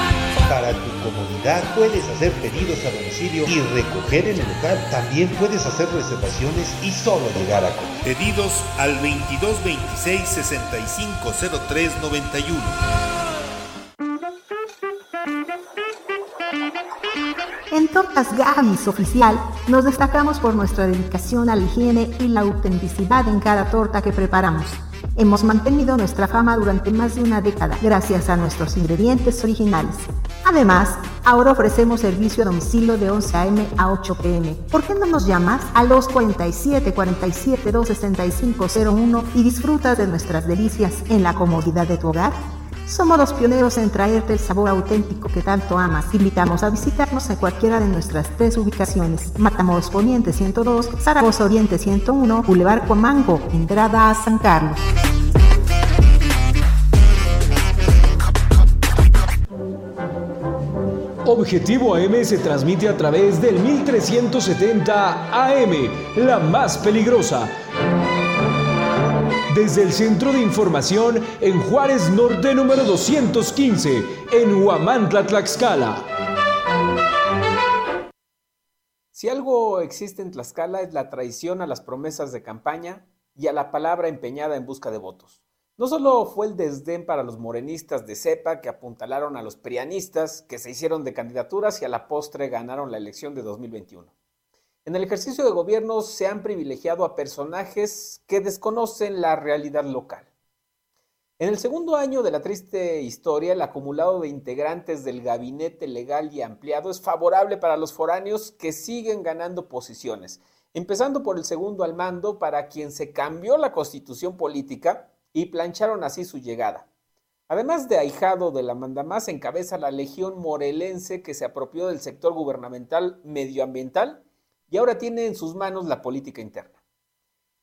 Para tu comodidad puedes hacer pedidos a domicilio y recoger en el local. También puedes hacer reservaciones y solo llegar a comer. Pedidos al 2226 6503 91. En Tortas Gamis Oficial nos destacamos por nuestra dedicación a la higiene y la autenticidad en cada torta que preparamos. Hemos mantenido nuestra fama durante más de una década gracias a nuestros ingredientes originales. Además, ahora ofrecemos servicio a domicilio de 11 a.m. a 8 p.m. ¿Por qué no nos llamas a los 47 47 26501 y disfrutas de nuestras delicias en la comodidad de tu hogar? Somos los pioneros en traerte el sabor auténtico que tanto amas. invitamos a visitarnos en cualquiera de nuestras tres ubicaciones. Matamoros Poniente 102, Zaragoza Oriente 101, Boulevard Cuamango, entrada a San Carlos. Objetivo AM se transmite a través del 1370 AM, la más peligrosa. Desde el Centro de Información en Juárez Norte número 215, en Huamantla, Tlaxcala. Si algo existe en Tlaxcala es la traición a las promesas de campaña y a la palabra empeñada en busca de votos. No solo fue el desdén para los morenistas de cepa que apuntalaron a los prianistas, que se hicieron de candidaturas y a la postre ganaron la elección de 2021. En el ejercicio de gobierno se han privilegiado a personajes que desconocen la realidad local. En el segundo año de la triste historia, el acumulado de integrantes del gabinete legal y ampliado es favorable para los foráneos que siguen ganando posiciones, empezando por el segundo al mando para quien se cambió la constitución política y plancharon así su llegada. Además de ahijado de la mandamás, encabeza la legión morelense que se apropió del sector gubernamental medioambiental y ahora tiene en sus manos la política interna.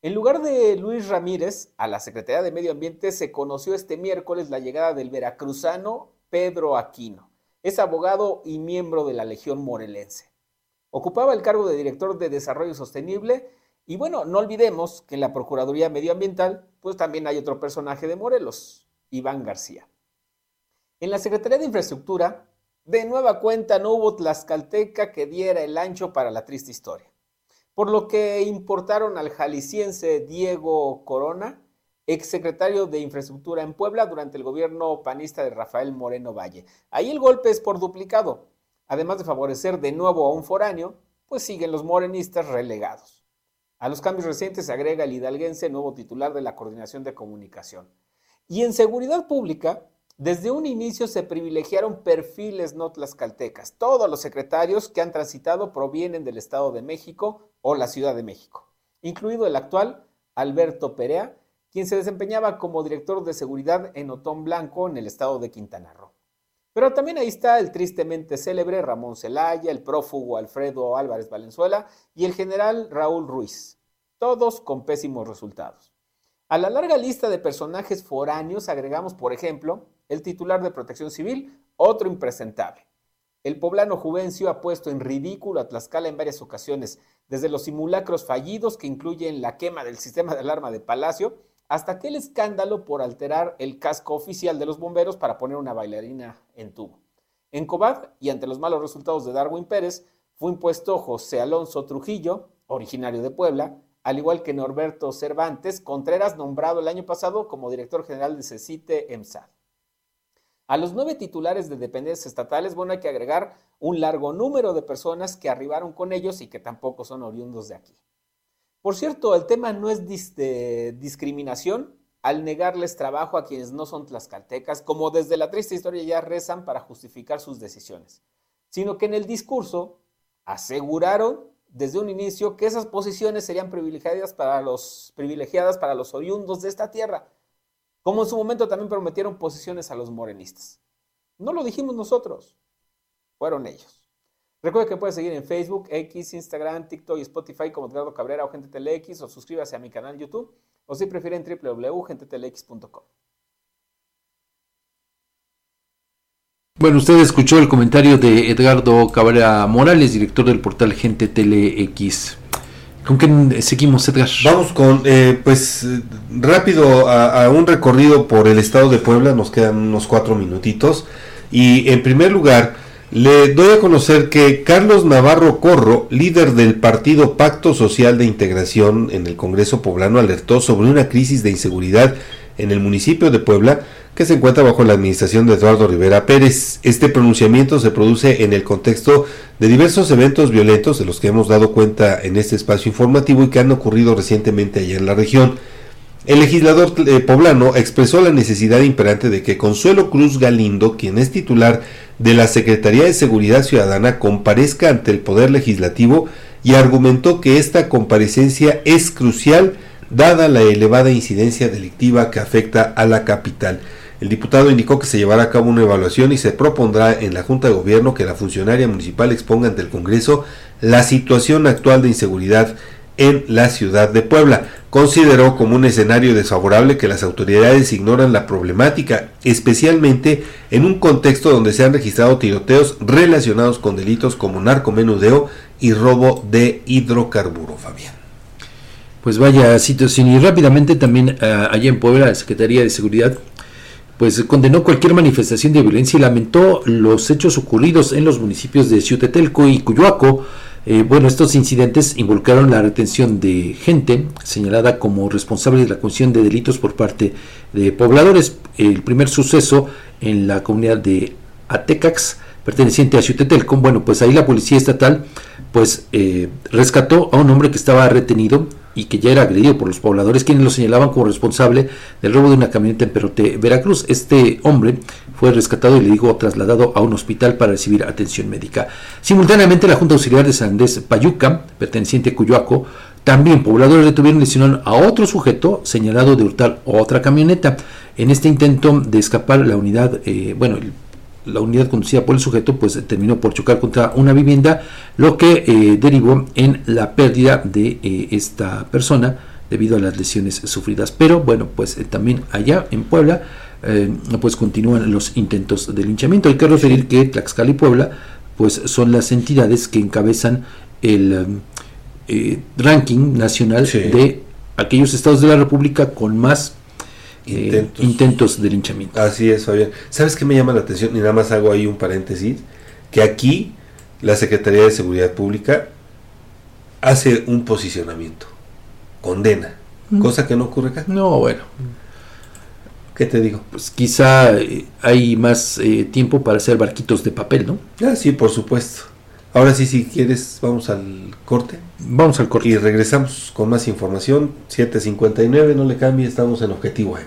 En lugar de Luis Ramírez, a la Secretaría de Medio Ambiente se conoció este miércoles la llegada del veracruzano Pedro Aquino. Es abogado y miembro de la Legión Morelense. Ocupaba el cargo de director de Desarrollo Sostenible y bueno, no olvidemos que en la Procuraduría Medioambiental, pues también hay otro personaje de Morelos, Iván García. En la Secretaría de Infraestructura, de nueva cuenta no hubo tlaxcalteca que diera el ancho para la triste historia, por lo que importaron al jalisciense Diego Corona, exsecretario de Infraestructura en Puebla durante el gobierno panista de Rafael Moreno Valle. Ahí el golpe es por duplicado. Además de favorecer de nuevo a un foráneo, pues siguen los morenistas relegados. A los cambios recientes se agrega el hidalguense nuevo titular de la Coordinación de Comunicación. Y en seguridad pública, desde un inicio se privilegiaron perfiles no tlaxcaltecas. Todos los secretarios que han transitado provienen del Estado de México o la Ciudad de México, incluido el actual Alberto Perea, quien se desempeñaba como director de seguridad en Otón Blanco en el estado de Quintana Roo. Pero también ahí está el tristemente célebre Ramón Celaya, el prófugo Alfredo Álvarez Valenzuela y el general Raúl Ruiz, todos con pésimos resultados. A la larga lista de personajes foráneos agregamos, por ejemplo, el titular de Protección Civil, otro impresentable. El poblano Juvencio ha puesto en ridículo a Tlaxcala en varias ocasiones, desde los simulacros fallidos que incluyen la quema del sistema de alarma de Palacio hasta aquel escándalo por alterar el casco oficial de los bomberos para poner una bailarina en tubo. En Cobad, y ante los malos resultados de Darwin Pérez, fue impuesto José Alonso Trujillo, originario de Puebla, al igual que Norberto Cervantes Contreras, nombrado el año pasado como director general de CECITE EMSAD. A los nueve titulares de dependencias estatales, bueno, hay que agregar un largo número de personas que arribaron con ellos y que tampoco son oriundos de aquí. Por cierto, el tema no es de discriminación al negarles trabajo a quienes no son tlaxcaltecas, como desde la triste historia ya rezan para justificar sus decisiones, sino que en el discurso aseguraron desde un inicio que esas posiciones serían privilegiadas para los, privilegiadas para los oriundos de esta tierra, como en su momento también prometieron posiciones a los morenistas. No lo dijimos nosotros, fueron ellos. Recuerde que puede seguir en Facebook, X, Instagram, TikTok y Spotify como Edgardo Cabrera o Gente TeleX o suscríbase a mi canal YouTube o si prefieren www.gentetelex.com. Bueno, usted escuchó el comentario de Edgardo Cabrera Morales, director del portal Gente Telex. ¿Con qué seguimos, Edgar? Vamos con, eh, pues, rápido a, un recorrido por el estado de Puebla, nos quedan unos cuatro minutitos. Y en primer lugar, le doy a conocer que Carlos Navarro Corro, líder del partido Pacto Social de Integración en el Congreso Poblano, alertó sobre una crisis de inseguridad en el municipio de Puebla que se encuentra bajo la administración de Eduardo Rivera Pérez. Este pronunciamiento se produce en el contexto de diversos eventos violentos de los que hemos dado cuenta en este espacio informativo y que han ocurrido recientemente allá en la región. El legislador eh, poblano expresó la necesidad imperante de que Consuelo Cruz Galindo, quien es titular de la Secretaría de Seguridad Ciudadana, comparezca ante el Poder Legislativo y argumentó que esta comparecencia es crucial dada la elevada incidencia delictiva que afecta a la capital. El diputado indicó que se llevará a cabo una evaluación y se propondrá en la Junta de Gobierno que la funcionaria municipal exponga ante el Congreso la situación actual de inseguridad en la ciudad de Puebla. Consideró como un escenario desfavorable que las autoridades ignoran la problemática, especialmente en un contexto donde se han registrado tiroteos relacionados con delitos como narcomenudeo y robo de hidrocarburo, Fabián. Pues vaya situación y rápidamente también eh, allá en Puebla la Secretaría de Seguridad pues condenó cualquier manifestación de violencia y lamentó los hechos ocurridos en los municipios de Ciutetelco y Cuyoaco. Eh, bueno, estos incidentes involucraron la retención de gente señalada como responsable de la comisión de delitos por parte de pobladores. El primer suceso en la comunidad de Atecax, perteneciente a Ciutetelco, bueno, pues ahí la policía estatal pues eh, rescató a un hombre que estaba retenido y que ya era agredido por los pobladores, quienes lo señalaban como responsable del robo de una camioneta en Perote, Veracruz. Este hombre fue rescatado y le digo trasladado a un hospital para recibir atención médica. Simultáneamente, la Junta Auxiliar de San Andrés Payuca, perteneciente a Cuyoaco, también pobladores detuvieron y lesionaron a otro sujeto señalado de hurtar otra camioneta. En este intento de escapar, la unidad, eh, bueno, el la unidad conducida por el sujeto pues terminó por chocar contra una vivienda, lo que eh, derivó en la pérdida de eh, esta persona debido a las lesiones sufridas. Pero bueno, pues eh, también allá en Puebla pues continúan los intentos de linchamiento. Hay que referir que Tlaxcala y Puebla pues son las entidades que encabezan el ranking nacional de aquellos estados de la República con más intentos. de linchamiento. Así es, Fabián. ¿Sabes qué me llama la atención? Y nada más hago ahí un paréntesis, que aquí la Secretaría de Seguridad Pública hace un posicionamiento, condena, mm. cosa que no ocurre acá. No, bueno. ¿Qué te digo? Pues quizá eh, hay más eh, tiempo para hacer barquitos de papel, ¿no? Ah, sí, por supuesto. Ahora sí, si quieres, vamos al corte. Vamos al corte. Y regresamos con más información. 7.59, no le cambie, estamos en Objetivo M.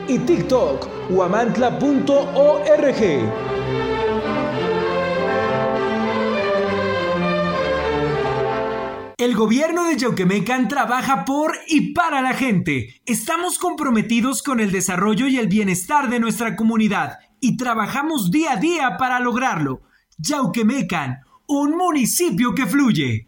y TikTok, guamantla.org. El gobierno de Yauquemecan trabaja por y para la gente. Estamos comprometidos con el desarrollo y el bienestar de nuestra comunidad y trabajamos día a día para lograrlo. Yauquemecan, un municipio que fluye.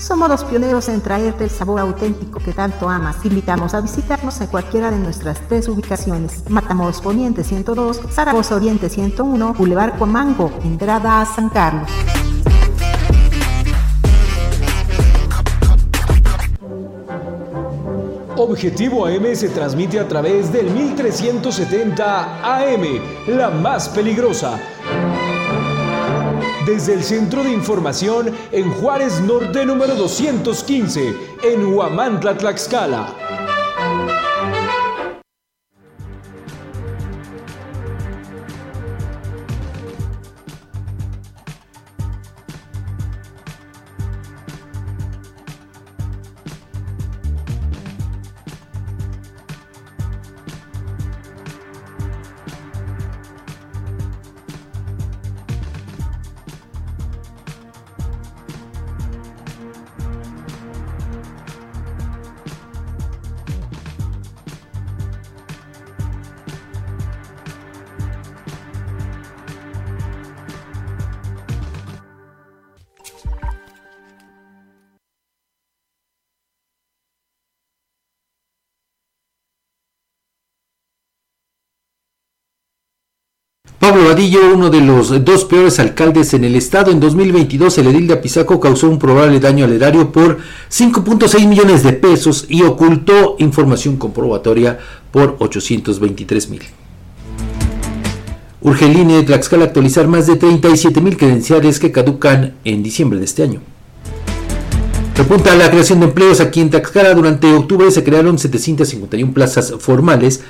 Somos los pioneros en traerte el sabor auténtico que tanto amas. invitamos a visitarnos en cualquiera de nuestras tres ubicaciones. Matamoros Poniente 102, Zaragoza Oriente 101, Boulevard Comango, entrada a San Carlos. Objetivo AM se transmite a través del 1370 AM, la más peligrosa desde el Centro de Información en Juárez Norte número 215, en Huamantla, Tlaxcala. Pablo Vadillo, uno de los dos peores alcaldes en el estado, en 2022 el edil de Apizaco causó un probable daño al erario por 5.6 millones de pesos y ocultó información comprobatoria por 823 mil. Urge Tlaxcala actualizar más de 37 mil credenciales que caducan en diciembre de este año. Repunta la creación de empleos aquí en Tlaxcala. Durante octubre se crearon 751 plazas formales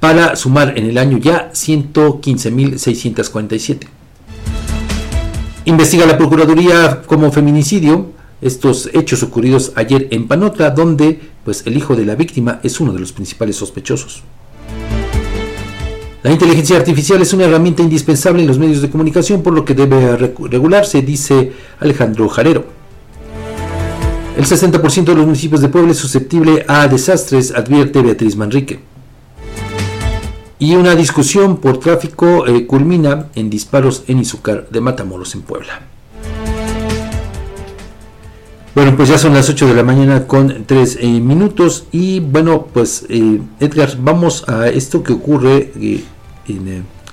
para sumar en el año ya 115.647. Investiga la Procuraduría como feminicidio estos hechos ocurridos ayer en Panotla, donde pues, el hijo de la víctima es uno de los principales sospechosos. La inteligencia artificial es una herramienta indispensable en los medios de comunicación, por lo que debe regularse, dice Alejandro Jarero. El 60% de los municipios de Puebla es susceptible a desastres, advierte Beatriz Manrique. Y una discusión por tráfico eh, culmina en disparos en Izúcar de Matamoros en Puebla. Bueno, pues ya son las 8 de la mañana con 3 eh, minutos y bueno, pues eh, Edgar, vamos a esto que ocurre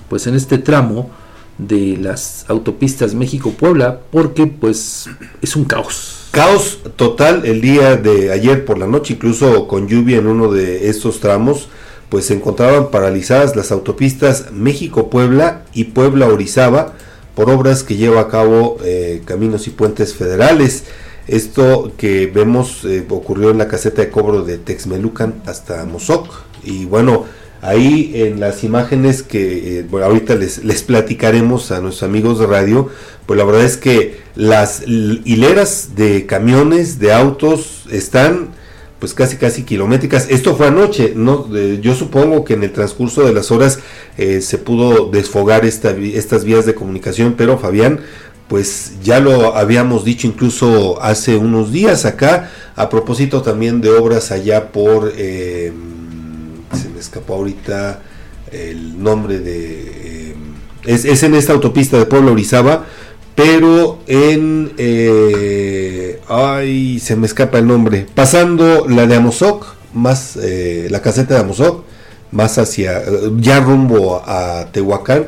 pues en este tramo de las autopistas México-Puebla porque pues es un caos Caos total el día de ayer por la noche, incluso con lluvia en uno de estos tramos, pues se encontraban paralizadas las autopistas México-Puebla y Puebla-Orizaba por obras que lleva a cabo eh, Caminos y Puentes Federales. Esto que vemos eh, ocurrió en la caseta de cobro de Texmelucan hasta Mozoc. Y bueno, ahí en las imágenes que eh, ahorita les, les platicaremos a nuestros amigos de radio, pues la verdad es que las hileras de camiones, de autos, están pues casi casi kilométricas. Esto fue anoche, no, yo supongo que en el transcurso de las horas eh, se pudo desfogar esta, estas vías de comunicación, pero Fabián, pues ya lo habíamos dicho incluso hace unos días acá, a propósito también de obras allá por, eh, se me escapó ahorita el nombre de, eh, es, es, en esta autopista de Pueblo Orizaba, pero en eh, ay se me escapa el nombre. Pasando la de Amozoc más eh, la caseta de Amozoc más hacia ya rumbo a Tehuacán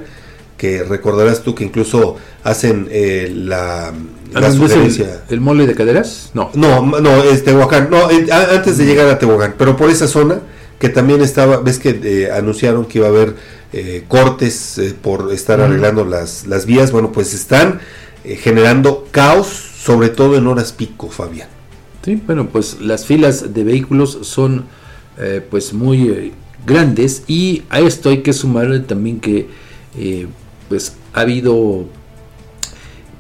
que recordarás tú que incluso hacen eh, la, la sugerencia. el, mole de caderas no. No no es Tehuacán. No antes de llegar a Tehuacán pero por esa zona que también estaba ves que anunciaron que iba a haber eh, cortes eh, por estar arreglando las, las vías, bueno, pues están eh, generando caos, sobre todo en horas pico, Fabián. Sí, bueno, pues las filas de vehículos son pues muy grandes. Y a esto hay que sumarle también que pues ha habido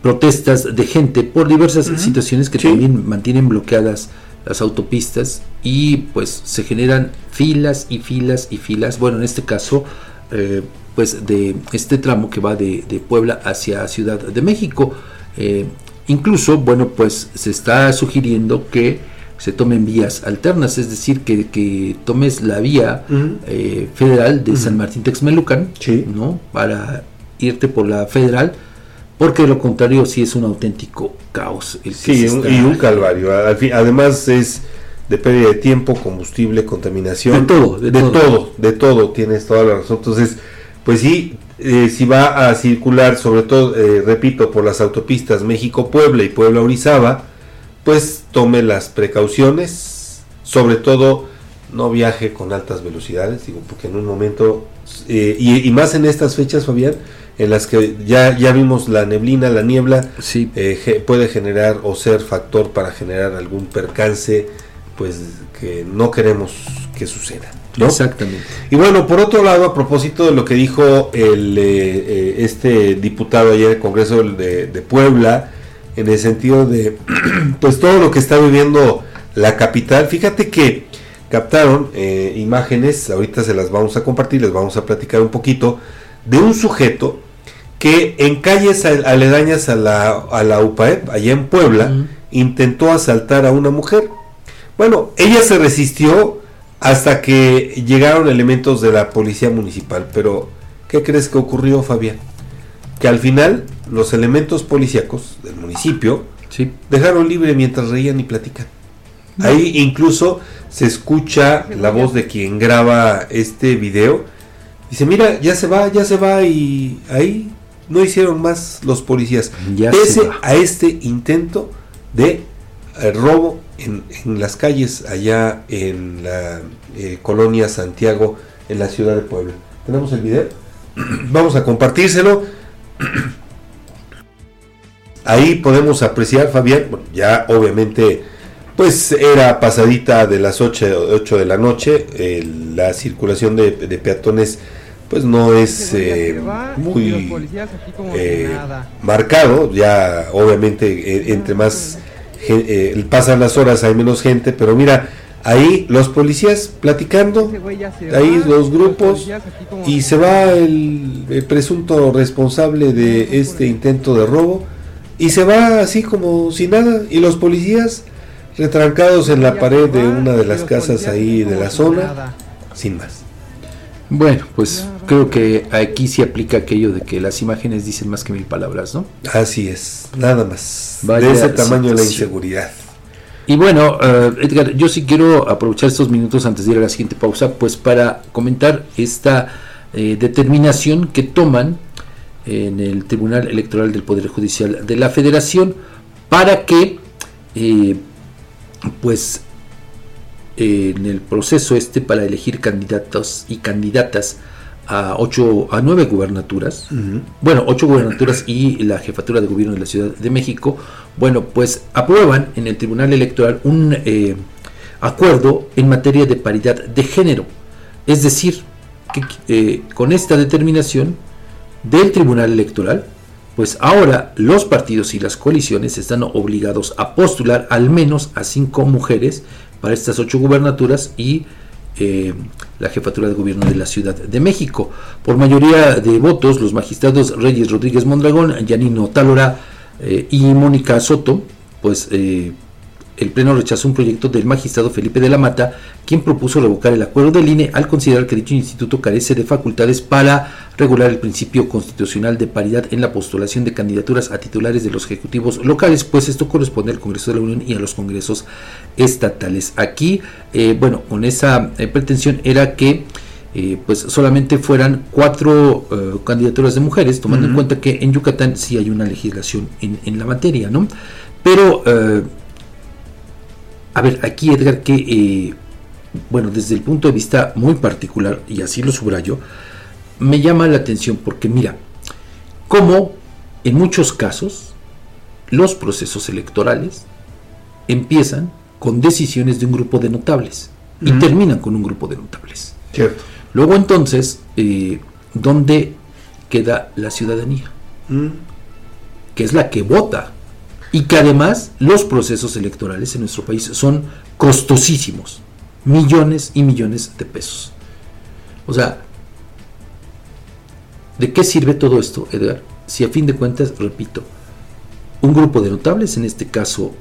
protestas de gente por diversas situaciones que también mantienen bloqueadas las autopistas y pues se generan filas y filas y filas. Bueno, en este caso, eh, pues de este tramo que va de, Puebla hacia Ciudad de México. Eh, incluso, bueno, pues se está sugiriendo que se tomen vías alternas, es decir, que, tomes la vía eh, federal de San Martín Texmelucan, ¿no? Para irte por la federal, porque de lo contrario sí es un auténtico caos. sí, y un calvario. además es de pérdida de tiempo, combustible, contaminación. De todo, de, todo. de todo, tienes toda la razón. Entonces, pues sí, eh, si va a circular, sobre todo, eh, repito, por las autopistas México-Puebla y Puebla-Orizaba, pues tome las precauciones, sobre todo no viaje con altas velocidades, digo, porque en un momento, eh, y, más en estas fechas, Fabián, en las que ya, ya vimos la neblina, la niebla, sí. Eh, puede generar o ser factor para generar algún percance, pues que no queremos que suceda. Exactamente. Y bueno, por otro lado, a propósito de lo que dijo el, eh, este diputado ayer en el Congreso de, de Puebla, en el sentido de (clears throat) pues todo lo que está viviendo la capital. Fíjate que captaron eh, imágenes, ahorita se las vamos a compartir, les vamos a platicar un poquito, de un sujeto que en calles aledañas a la, a la UPAEP, allá en Puebla, intentó asaltar a una mujer. Bueno, ella se resistió hasta que llegaron elementos de la policía municipal, pero ¿qué crees que ocurrió, Fabián? que al final los elementos policíacos del municipio dejaron libre mientras reían y platican. Ahí incluso se escucha la voz de quien graba este video. Dice, mira, ya se va, ya se va y ahí no hicieron más los policías. pese a este intento de eh, robo en, las calles allá en la eh, colonia Santiago, en la ciudad de Puebla. ¿Tenemos el video? (clears throat) Vamos a compartírselo (clears throat) Ahí podemos apreciar, Fabián, ya obviamente, pues era pasadita de las 8, 8 de la noche, la circulación de, peatones pues no es eh, muy eh, marcado, ya obviamente eh, entre más pasan las horas hay menos gente, pero mira, Ahí los policías platicando, ahí los grupos, y se va el, presunto responsable de este intento de robo, y se va así como si nada, y los policías retrancados en la pared de una de las casas ahí de la zona, sin más. Bueno, pues creo que aquí se aplica aquello de que las imágenes dicen más que mil palabras, ¿no? Así es, nada más. de ese tamaño la inseguridad. Y bueno, eh, Edgar, yo sí quiero aprovechar estos minutos antes de ir a la siguiente pausa, pues para comentar esta eh, determinación que toman en el Tribunal Electoral del Poder Judicial de la Federación para que, eh, pues, en el proceso este para elegir candidatos y candidatas a ocho a nueve gubernaturas, bueno, ocho gubernaturas y la jefatura de gobierno de la Ciudad de México, bueno, pues aprueban en el Tribunal Electoral un eh, acuerdo en materia de paridad de género. Es decir, que eh, con esta determinación del Tribunal Electoral, pues ahora los partidos y las coaliciones están obligados a postular al menos a cinco mujeres para estas ocho gubernaturas y eh, la jefatura de gobierno de la Ciudad de México. Por mayoría de votos, los magistrados Reyes Rodríguez Mondragón, Yanino Tálora eh, y Mónica Soto, pues eh, el Pleno rechazó un proyecto del magistrado Felipe de la Mata, quien propuso revocar el acuerdo del INE al considerar que dicho instituto carece de facultades para regular el principio constitucional de paridad en la postulación de candidaturas a titulares de los ejecutivos locales, pues esto corresponde al Congreso de la Unión y a los congresos estatales. Aquí, eh, bueno, con esa eh, pretensión era que eh, pues solamente fueran cuatro candidaturas de mujeres, tomando en cuenta que en Yucatán sí hay una legislación en, en la materia, ¿no? Pero a ver, aquí Edgar, que, eh, bueno, desde el punto de vista muy particular, y así lo subrayo, me llama la atención porque mira, como en muchos casos los procesos electorales empiezan con decisiones de un grupo de notables y terminan con un grupo de notables. Cierto. Luego entonces, eh, ¿dónde queda la ciudadanía? Mm. Que es la que vota y que además los procesos electorales en nuestro país son costosísimos, millones y millones de pesos. O sea, ¿de qué sirve todo esto, Edgar? Si a fin de cuentas, repito, un grupo de notables, en este caso,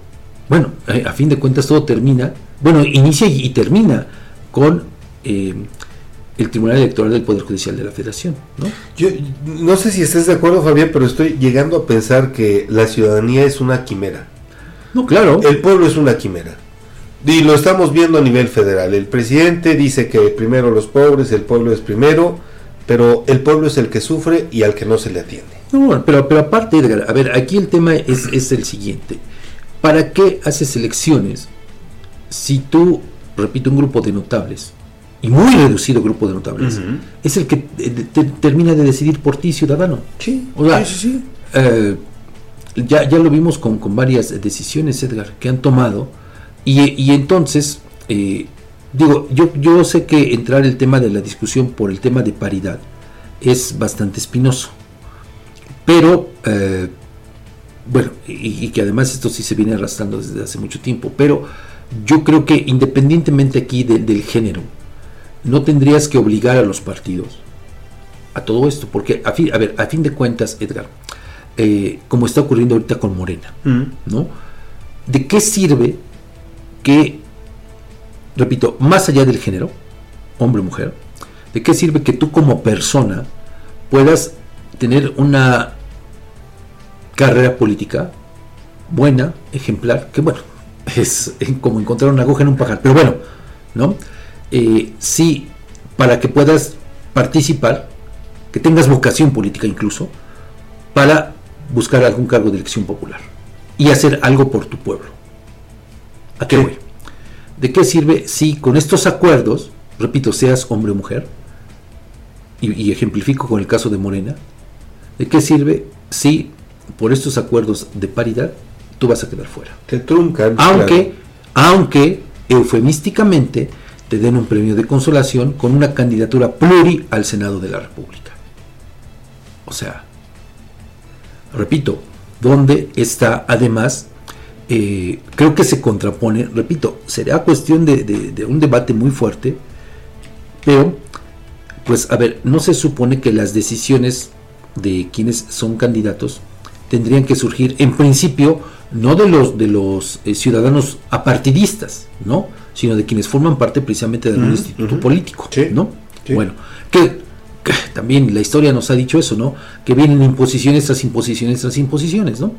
bueno, eh, a fin de cuentas todo termina, bueno, inicia y termina con eh, el Tribunal Electoral del Poder Judicial de la Federación. ¿no? Yo no sé si estés de acuerdo, Fabián, pero estoy llegando a pensar que la ciudadanía es una quimera. No, claro. El pueblo es una quimera. Y lo estamos viendo a nivel federal. El presidente dice que primero los pobres, el pueblo es primero, pero el pueblo es el que sufre y al que no se le atiende. No, pero, pero aparte, Edgar, a ver, aquí el tema es, es el siguiente. ¿Para qué haces elecciones si tú, repito, un grupo de notables, y muy reducido grupo de notables, es el que eh, termina de decidir por ti, ciudadano? Sí, O sea, sí, sí, sí. eh, ya, ya lo vimos con, con varias decisiones, Edgar, que han tomado, y, y entonces, eh, digo, yo, yo sé que entrar el tema de la discusión por el tema de paridad es bastante espinoso, pero, eh, bueno, y, y que además esto sí se viene arrastrando desde hace mucho tiempo, pero yo creo que independientemente aquí de- del género, no tendrías que obligar a los partidos a todo esto, porque a fin, a ver, a fin de cuentas, Edgar, eh, como está ocurriendo ahorita con Morena, ¿no? ¿De qué sirve que, repito, más allá del género, hombre o mujer, de qué sirve que tú como persona puedas tener una carrera política buena, ejemplar, que bueno, (laughs) es como encontrar una aguja en un pajar, pero bueno, ¿no? Eh, sí, para que puedas participar, que tengas vocación política incluso, para buscar algún cargo de elección popular y hacer algo por tu pueblo. ¿A qué voy? ¿De qué sirve si con estos acuerdos, repito, seas hombre o mujer, y, y ejemplifico con el caso de Morena, ¿de qué sirve si por estos acuerdos de paridad tú vas a quedar fuera? Te truncan. Aunque, aunque eufemísticamente te den un premio de consolación con una candidatura pluri al Senado de la República. O sea, repito, donde está además, eh, creo que se contrapone, repito, será cuestión de, un debate muy fuerte, pero, pues, a ver, no se supone que las decisiones de quienes son candidatos tendrían que surgir, en principio, no de los de los eh, ciudadanos apartidistas, ¿no? Sino de quienes forman parte precisamente de algún Ujú, instituto político, Sí, ¿no? sí. Bueno, que, que también la historia nos ha dicho eso, ¿no? Que vienen imposiciones tras imposiciones tras imposiciones, ¿no?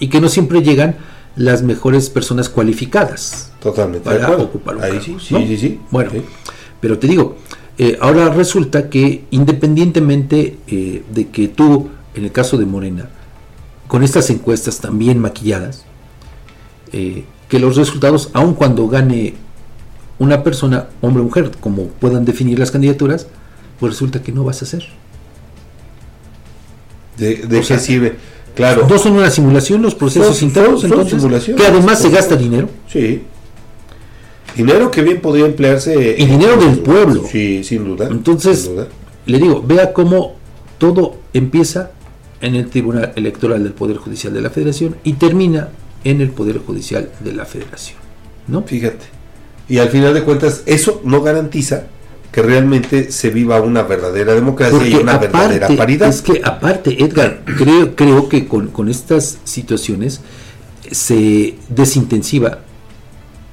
Y que no siempre llegan las mejores personas cualificadas Totalmente de para acuerdo. ocupar un Ahí cargo, sí, sí, ¿no? sí, sí. Bueno, pero te digo, eh, ahora resulta que independientemente eh, de que tú, en el caso de Morena, con estas encuestas también maquilladas, eh, que los resultados, aun cuando gane una persona, hombre o mujer, como puedan definir las candidaturas, pues resulta que no vas a hacer. ¿De, de O qué sea, sirve? Claro. No son una simulación los procesos Son- internos, son- son entonces, simulaciones. que además se gasta dinero. Sí. Dinero que bien podría emplearse. Y dinero del pueblo. Sí, sin duda. Entonces, sin duda. le digo, vea cómo todo empieza en el Tribunal Electoral del Poder Judicial de la Federación y termina en el Poder Judicial de la Federación. ¿No? Fíjate. Y al final de cuentas, eso no garantiza que realmente se viva una verdadera democracia y una verdadera paridad. es que aparte, Edgar, creo, creo que con, con estas situaciones se desintensiva,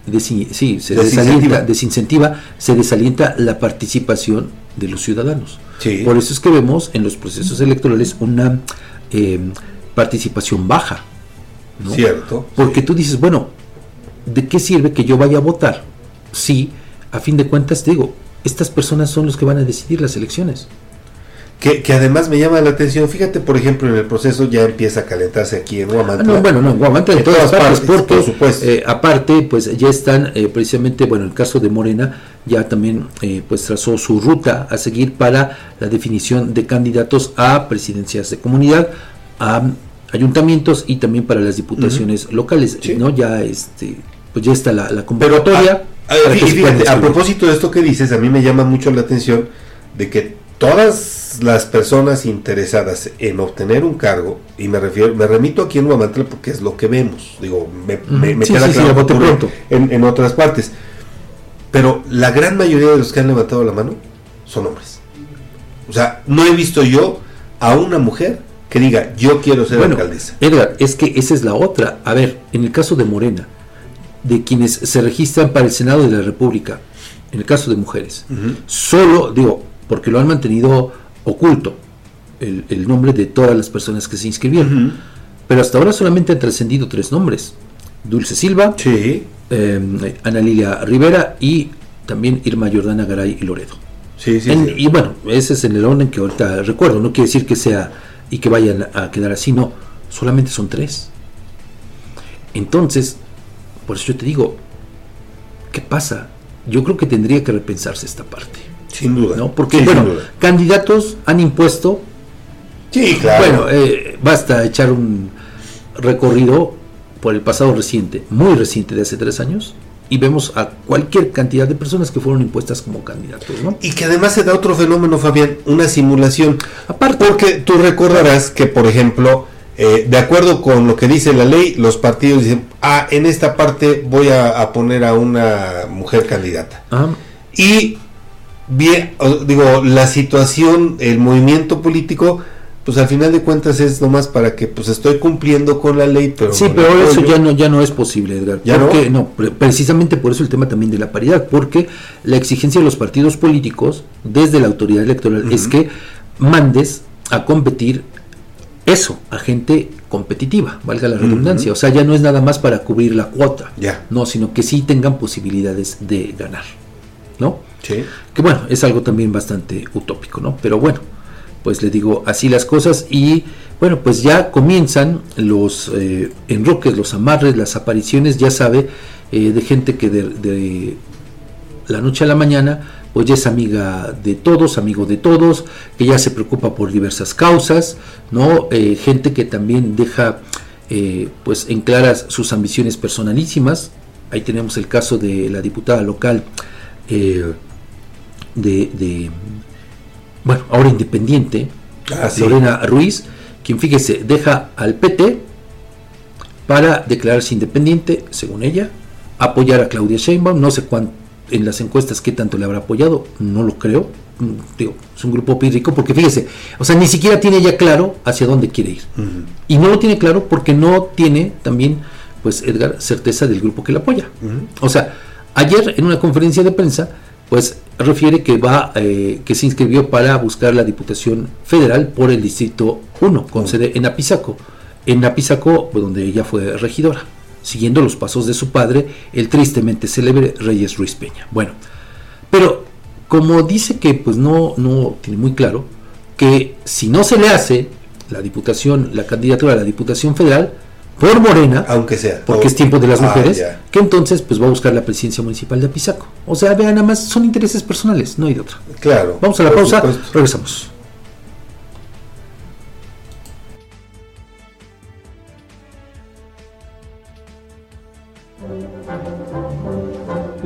desi- sí, se Desincentiva. desalienta, desincentiva, se desalienta la participación de los ciudadanos. Sí. Por eso es que vemos en los procesos electorales una eh, participación baja. ¿no? Cierto. Porque tú dices, bueno, ¿de qué sirve que yo vaya a votar si, a fin de cuentas, te digo, estas personas son los que van a decidir las elecciones? Que, que además me llama la atención, fíjate, por ejemplo, en el proceso ya empieza a calentarse aquí en Ah, Huamantla. no, bueno, no, en Guamantla en todas, todas partes, partes, porque por supuesto. eh, aparte, pues ya están eh, precisamente, bueno, el caso de Morena ya también eh, pues trazó su ruta a seguir para la definición de candidatos a presidencias de comunidad, a ayuntamientos y también para las diputaciones locales, ¿no? Ya este, pues ya está la, la Pero, convocatoria. A, fíjate, a propósito de esto que dices, a mí me llama mucho la atención de que todas las personas interesadas en obtener un cargo, y me refiero, me remito aquí en Huamantla porque es lo que vemos, digo, me, me- me Sí, queda sí, claro pronto. en otras partes. Pero la gran mayoría de los que han levantado la mano son hombres. O sea, no he visto yo a una mujer que diga, yo quiero ser Bueno, alcaldesa. Edgar, es que esa es la otra. A ver, en el caso de Morena, de quienes se registran para el Senado de la República, en el caso de mujeres, solo, digo, porque lo han mantenido oculto, el, el nombre de todas las personas que se inscribieron. Pero hasta ahora solamente han trascendido tres nombres. Dulce Silva, eh, Ana Lilia Rivera y también Irma Jordana Garay y Loredo. Sí, sí, En- sí. Y bueno, ese es en el orden que ahorita recuerdo. No quiere decir que sea y que vayan a quedar así, no. Solamente son tres. Entonces, por eso yo te digo, ¿qué pasa? Yo creo que tendría que repensarse esta parte. Sin duda. ¿no? Porque, Sí, bueno, candidatos han impuesto. Sí, claro. Bueno, eh, basta echar un recorrido por el pasado reciente, muy reciente de hace tres años, y vemos a cualquier cantidad de personas que fueron impuestas como candidatos, ¿no? Y que además se da otro fenómeno, Fabián, una simulación. Aparte. Porque tú recordarás que, por ejemplo, eh, de acuerdo con lo que dice la ley, los partidos dicen, ah, en esta parte voy a, a poner a una mujer candidata. Ah, Y, bien, digo, la situación, el movimiento político, pues al final de cuentas es nomás para que, pues estoy cumpliendo con la ley, pero... Sí, pero eso ya no, ya no es posible, Edgar. ¿Ya porque, no? pre- precisamente por eso el tema también de la paridad, porque la exigencia de los partidos políticos desde la autoridad electoral es que mandes a competir eso, a gente competitiva, valga la redundancia. O sea, ya no es nada más para cubrir la cuota, no, sino que sí tengan posibilidades de ganar, ¿no? Sí. Que bueno, es algo también bastante utópico, ¿no? Pero bueno, pues le digo así las cosas y bueno, pues ya comienzan los eh, enroques, los amarres, las apariciones, ya sabe, eh, de gente que de, de la noche a la mañana pues ya es amiga de todos, amigo de todos, que ya se preocupa por diversas causas, ¿no? Eh, gente que también deja eh, pues en claras sus ambiciones personalísimas. Ahí tenemos el caso de la diputada local eh, de, de, bueno, ahora independiente, Ah, sí. Lorena Ruiz, quien fíjese, deja al PT para declararse independiente, según ella, apoyar a Claudia Sheinbaum, no sé cuánto en las encuestas qué tanto le habrá apoyado, no lo creo, digo, es un grupo pírrico, porque fíjese, o sea, ni siquiera tiene ya claro hacia dónde quiere ir. Y no lo tiene claro porque no tiene también, pues Edgar, certeza del grupo que le apoya. O sea, ayer en una conferencia de prensa, pues refiere que va, eh, que se inscribió para buscar la Diputación Federal por el Distrito 1, con sede en Apizaco. En Apizaco, pues, donde ella fue regidora, siguiendo los pasos de su padre, el tristemente célebre Reyes Ruiz Peña. Bueno, pero como dice que pues no, no tiene muy claro, que si no se le hace la diputación, la candidatura a la Diputación Federal, por Morena, aunque sea, porque es tiempo de las Ah, mujeres, que entonces pues va a buscar la presidencia municipal de Apizaco. O sea, vean, nada más son intereses personales, no hay de otra. Claro. Vamos a la pausa, supuesto. regresamos.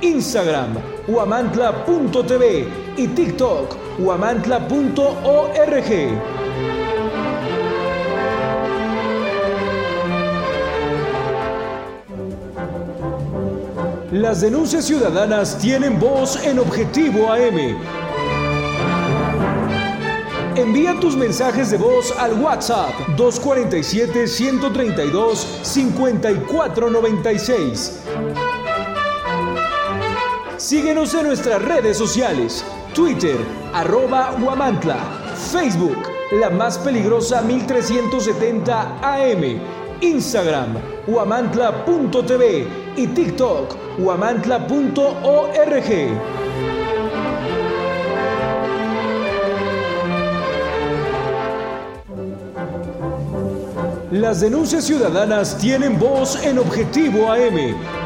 Instagram, huamantla.tv y TikTok, huamantla.org. Las denuncias ciudadanas tienen voz en Objetivo AM. Envía tus mensajes de voz al WhatsApp 247-132-5496. Síguenos en nuestras redes sociales, Twitter, arroba Huamantla, Facebook, la más peligrosa 1370 AM, Instagram, huamantla.tv y TikTok, huamantla.org. Las denuncias ciudadanas tienen voz en Objetivo AM.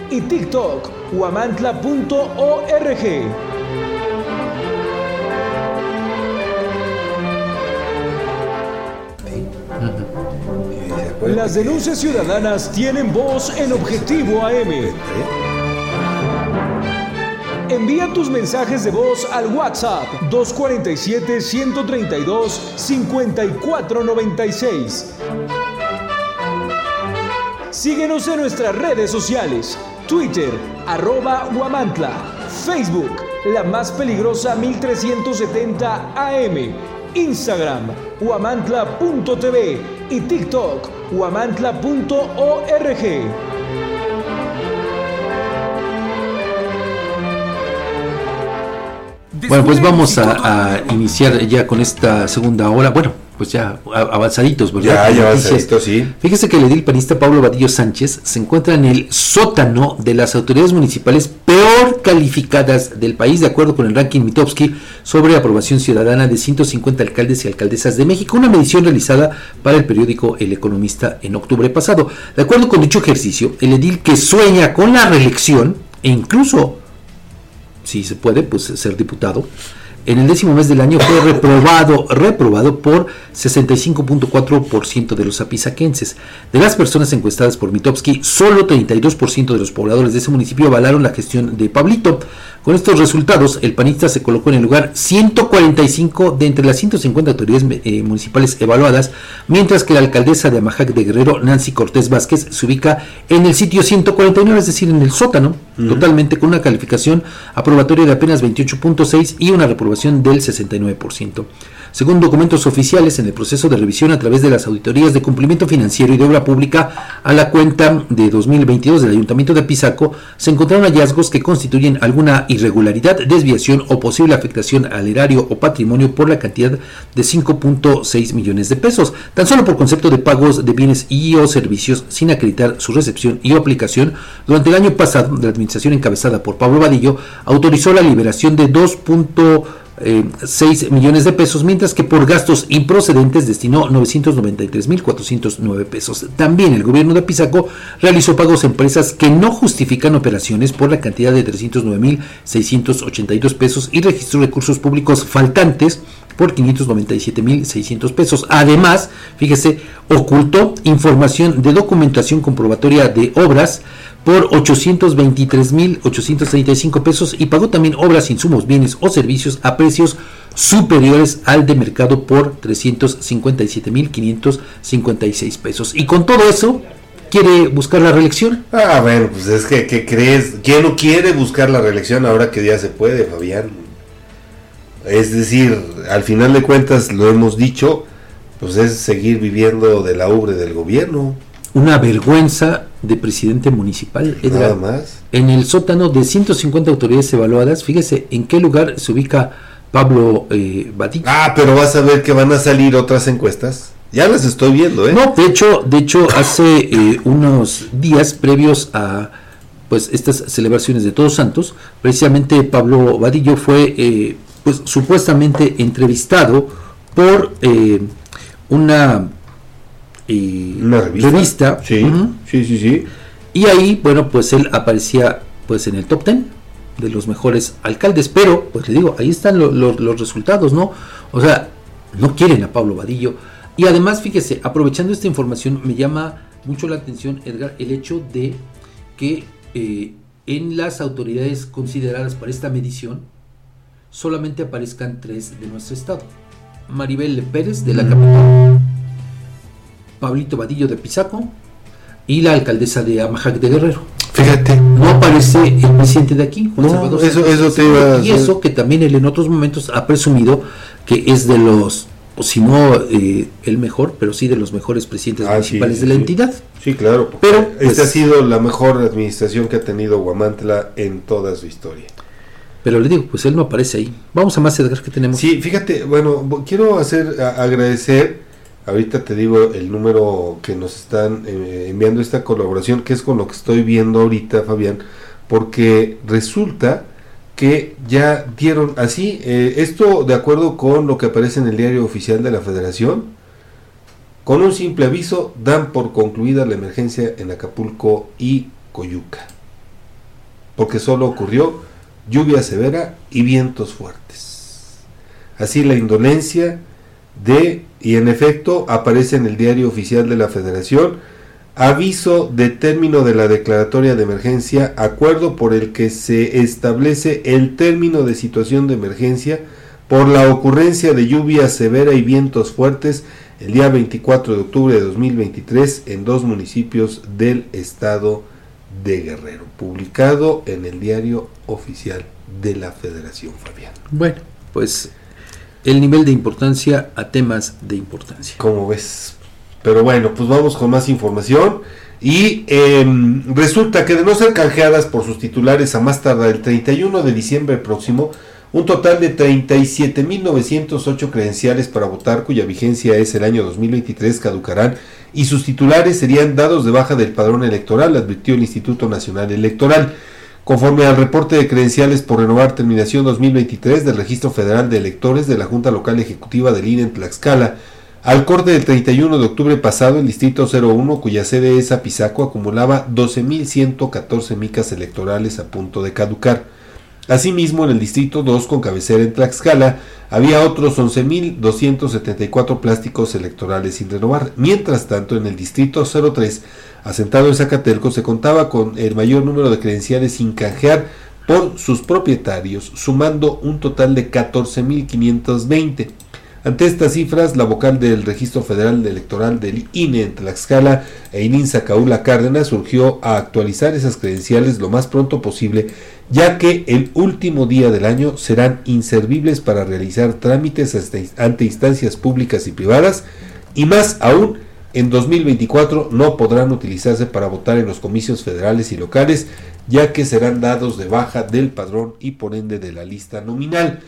y TikTok, huamantla.org. Las denuncias ciudadanas tienen voz en Objetivo AM. Envía tus mensajes de voz al WhatsApp 247-132-5496. Síguenos en nuestras redes sociales, Twitter, arroba Huamantla, Facebook, la más peligrosa 1370 AM, Instagram, huamantla.tv y TikTok, huamantla.org. Bueno, pues vamos a, a iniciar ya con esta segunda hora. Bueno, pues ya avanzaditos, ¿verdad? Ya, ya avanzaditos, sí. Fíjese que el edil panista Pablo Vadillo Sánchez se encuentra en el sótano de las autoridades municipales peor calificadas del país, de acuerdo con el ranking Mitowski sobre aprobación ciudadana de 150 alcaldes y alcaldesas de México, una medición realizada para el periódico El Economista en octubre pasado. De acuerdo con dicho ejercicio, el edil que sueña con la reelección e incluso, si se puede, pues ser diputado, en el décimo mes del año fue reprobado, reprobado por 65.4% de los apisaquenses. De las personas encuestadas por Mitowski, solo 32% de los pobladores de ese municipio avalaron la gestión de Pablito. Con estos resultados, el panista se colocó en el lugar 145 de entre las 150 autoridades eh, municipales evaluadas, mientras que la alcaldesa de Amajac de Guerrero, Nancy Cortés Vázquez, se ubica en el sitio 149, es decir, en el sótano, totalmente con una calificación aprobatoria de apenas 28.6 y una reprobación del 69%. Según documentos oficiales, en el proceso de revisión a través de las auditorías de cumplimiento financiero y de obra pública a la cuenta de 2022 del Ayuntamiento de Pisaco, se encontraron hallazgos que constituyen alguna irregularidad, desviación o posible afectación al erario o patrimonio por la cantidad de 5.6 millones de pesos, tan solo por concepto de pagos de bienes y o servicios sin acreditar su recepción y aplicación. Durante el año pasado, la administración encabezada por Pablo Vadillo autorizó la liberación de 2. 6 millones de pesos, mientras que por gastos improcedentes destinó 993.409 pesos. También el gobierno de Pisaco realizó pagos a empresas que no justifican operaciones por la cantidad de 309.682 pesos y registró recursos públicos faltantes por 597.600 pesos. Además, fíjese, ocultó información de documentación comprobatoria de obras por 823.835 pesos y pagó también obras, insumos, bienes o servicios a precios superiores al de mercado por 357.556 pesos. Y con todo eso, ¿quiere buscar la reelección? Ah, bueno, pues es que, ¿qué crees? ¿Quién no quiere buscar la reelección ahora que ya se puede, Fabián? Es decir, al final de cuentas, lo hemos dicho, pues es seguir viviendo de la ubre del gobierno. Una vergüenza de presidente municipal. Nada más. En el sótano de 150 autoridades evaluadas, fíjese en qué lugar se ubica Pablo eh. Ah, pero vas a ver que van a salir otras encuestas. Ya las estoy viendo, ¿eh? No, de hecho, de hecho hace eh, unos días previos a pues estas celebraciones de Todos Santos, precisamente Pablo Vadillo fue eh, pues supuestamente entrevistado por eh, una, eh, Una revista. Sí, sí, sí, sí. Y ahí, bueno, pues él aparecía pues en el top ten de los mejores alcaldes, pero, pues le digo, ahí están los resultados, ¿no? O sea, no quieren a Pablo Vadillo. Y además, fíjese, aprovechando esta información, me llama mucho la atención, Edgar, el hecho de que eh, en las autoridades consideradas para esta medición solamente aparezcan tres de nuestro estado. Maribel Pérez de la capital, Pablito Vadillo de Pisaco y la alcaldesa de Amajac de Guerrero. Fíjate. No aparece el presidente de aquí, no, eso, eso te iba Y eso que también él en otros momentos ha presumido que es de los, o si no eh, el mejor, pero sí de los mejores presidentes ah, municipales de la entidad. Sí, claro. Pero esta pues, ha sido la mejor administración que ha tenido Guamantla en toda su historia. Pero le digo, pues él no aparece ahí. Vamos a más, Edgar, que tenemos. Sí, fíjate, bueno, quiero hacer agradecer Ahorita te digo el número que nos están eh, enviando esta colaboración, que es con lo que estoy viendo ahorita, Fabián, porque resulta que ya dieron así, eh, esto de acuerdo con lo que aparece en el diario oficial de la Federación, con un simple aviso dan por concluida la emergencia en Acapulco y Coyuca, porque solo ocurrió lluvia severa y vientos fuertes. Así la indolencia de, y en efecto aparece en el diario oficial de la Federación, aviso de término de la declaratoria de emergencia, acuerdo por el que se establece el término de situación de emergencia por la ocurrencia de lluvia severa y vientos fuertes el día 24 de octubre de 2023 en dos municipios del estado de Guerrero, publicado en el diario oficial de la Federación Fabián. Bueno, pues el nivel de importancia a temas de importancia. Como ves. Pero bueno, pues vamos con más información. Y em, resulta que de no ser canjeadas por sus titulares a más tardar el 31 de diciembre próximo, un total de 37.908 credenciales para votar cuya vigencia es el año 2023 caducarán y sus titulares serían dados de baja del padrón electoral, advirtió el Instituto Nacional Electoral. Conforme al reporte de credenciales por renovar terminación 2023 del Registro Federal de Electores de la Junta Local Ejecutiva del INE en Tlaxcala, al corte del 31 de octubre pasado, el Distrito 01, cuya sede es Apizaco, acumulaba 12.114 micas electorales a punto de caducar. Asimismo, en el Distrito 2, con cabecera en Tlaxcala, había otros 11.274 plásticos electorales sin renovar. Mientras tanto, en el Distrito 03, asentado en Zacatelco, se contaba con el mayor número de credenciales sin canjear por sus propietarios, sumando un total de 14.520. Ante estas cifras, la vocal del Registro Federal Electoral del INE en Tlaxcala, Einin Caula Cárdenas, surgió a actualizar esas credenciales lo más pronto posible, ya que el último día del año serán inservibles para realizar trámites ante instancias públicas y privadas, y más aún, en 2024 no podrán utilizarse para votar en los comicios federales y locales, ya que serán dados de baja del padrón y por ende de la lista nominal.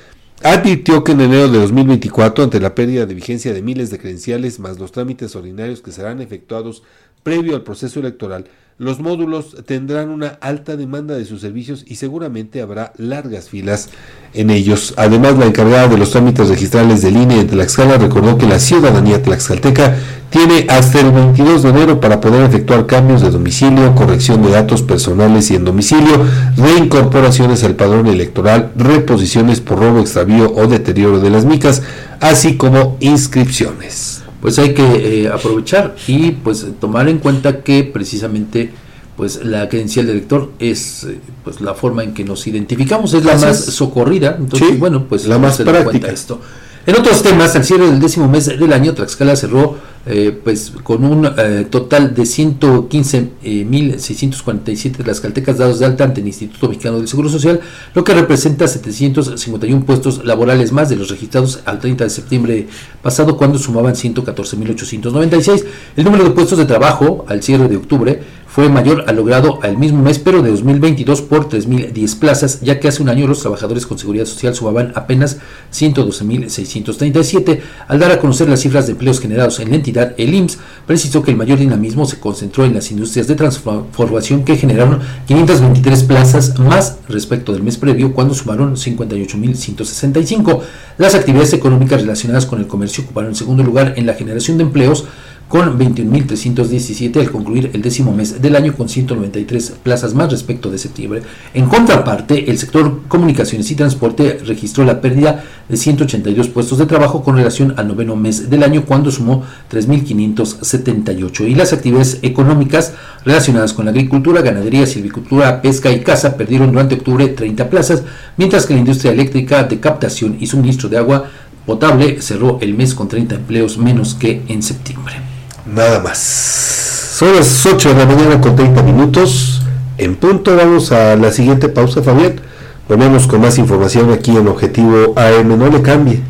Advirtió que en enero de 2024, ante la pérdida de vigencia de miles de credenciales más los trámites ordinarios que serán efectuados previo al proceso electoral, los módulos tendrán una alta demanda de sus servicios y seguramente habrá largas filas en ellos. Además, la encargada de los trámites registrales del INE en Tlaxcala recordó que la ciudadanía tlaxcalteca tiene hasta el 22 de enero para poder efectuar cambios de domicilio, corrección de datos personales y en domicilio, reincorporaciones al padrón electoral, reposiciones por robo, extravío o deterioro de las micas, así como inscripciones pues hay que eh, aprovechar y pues tomar en cuenta que precisamente pues la credencial de lector es eh, pues la forma en que nos identificamos. Es la más socorrida. Entonces bueno pues la más práctica. esto en otros temas, al cierre del décimo mes del año, Tlaxcala cerró eh, pues con un eh, total de 115.647 eh, tlaxcaltecas dados de alta ante el Instituto Mexicano del Seguro Social, lo que representa 751 puestos laborales más de los registrados al 30 de septiembre pasado, cuando sumaban 114.896. El número de puestos de trabajo al cierre de octubre fue mayor al logrado al mismo mes, pero de 2022 por 3.010 plazas, ya que hace un año los trabajadores con seguridad social sumaban apenas 112.637. Al dar a conocer las cifras de empleos generados en la entidad, el IMSS precisó que el mayor dinamismo se concentró en las industrias de transformación que generaron 523 plazas más respecto del mes previo, cuando sumaron 58.165. Las actividades económicas relacionadas con el comercio ocuparon el segundo lugar en la generación de empleos con 21.317 al concluir el décimo mes del año con 193 plazas más respecto de septiembre. En contraparte, el sector comunicaciones y transporte registró la pérdida de 182 puestos de trabajo con relación al noveno mes del año cuando sumó 3.578 y las actividades económicas relacionadas con la agricultura, ganadería, silvicultura, pesca y caza perdieron durante octubre 30 plazas, mientras que la industria eléctrica de captación y suministro de agua potable cerró el mes con 30 empleos menos que en septiembre. Nada más. Son las 8 de la mañana con 30 minutos. En punto vamos a la siguiente pausa, Fabián. Volvemos con más información aquí en Objetivo AM. No le cambie.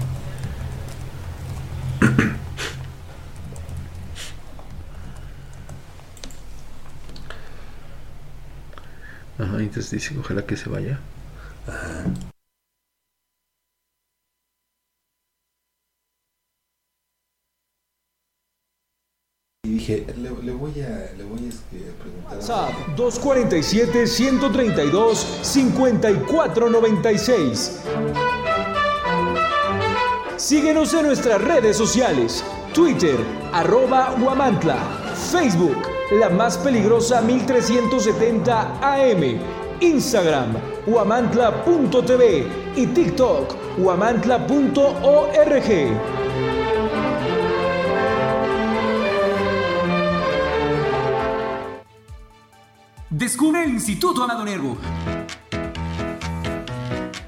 Ajá, entonces dice, ojalá que se vaya. Ajá. Dije, le, voy a, le voy a este, preguntar. WhatsApp 247-132-5496. Síguenos en nuestras redes sociales. Twitter, arroba Huamantla. Facebook, la más peligrosa 1370 AM. Instagram, huamantla.tv. Y TikTok, huamantla.org. Descubre el Instituto Amado Nervo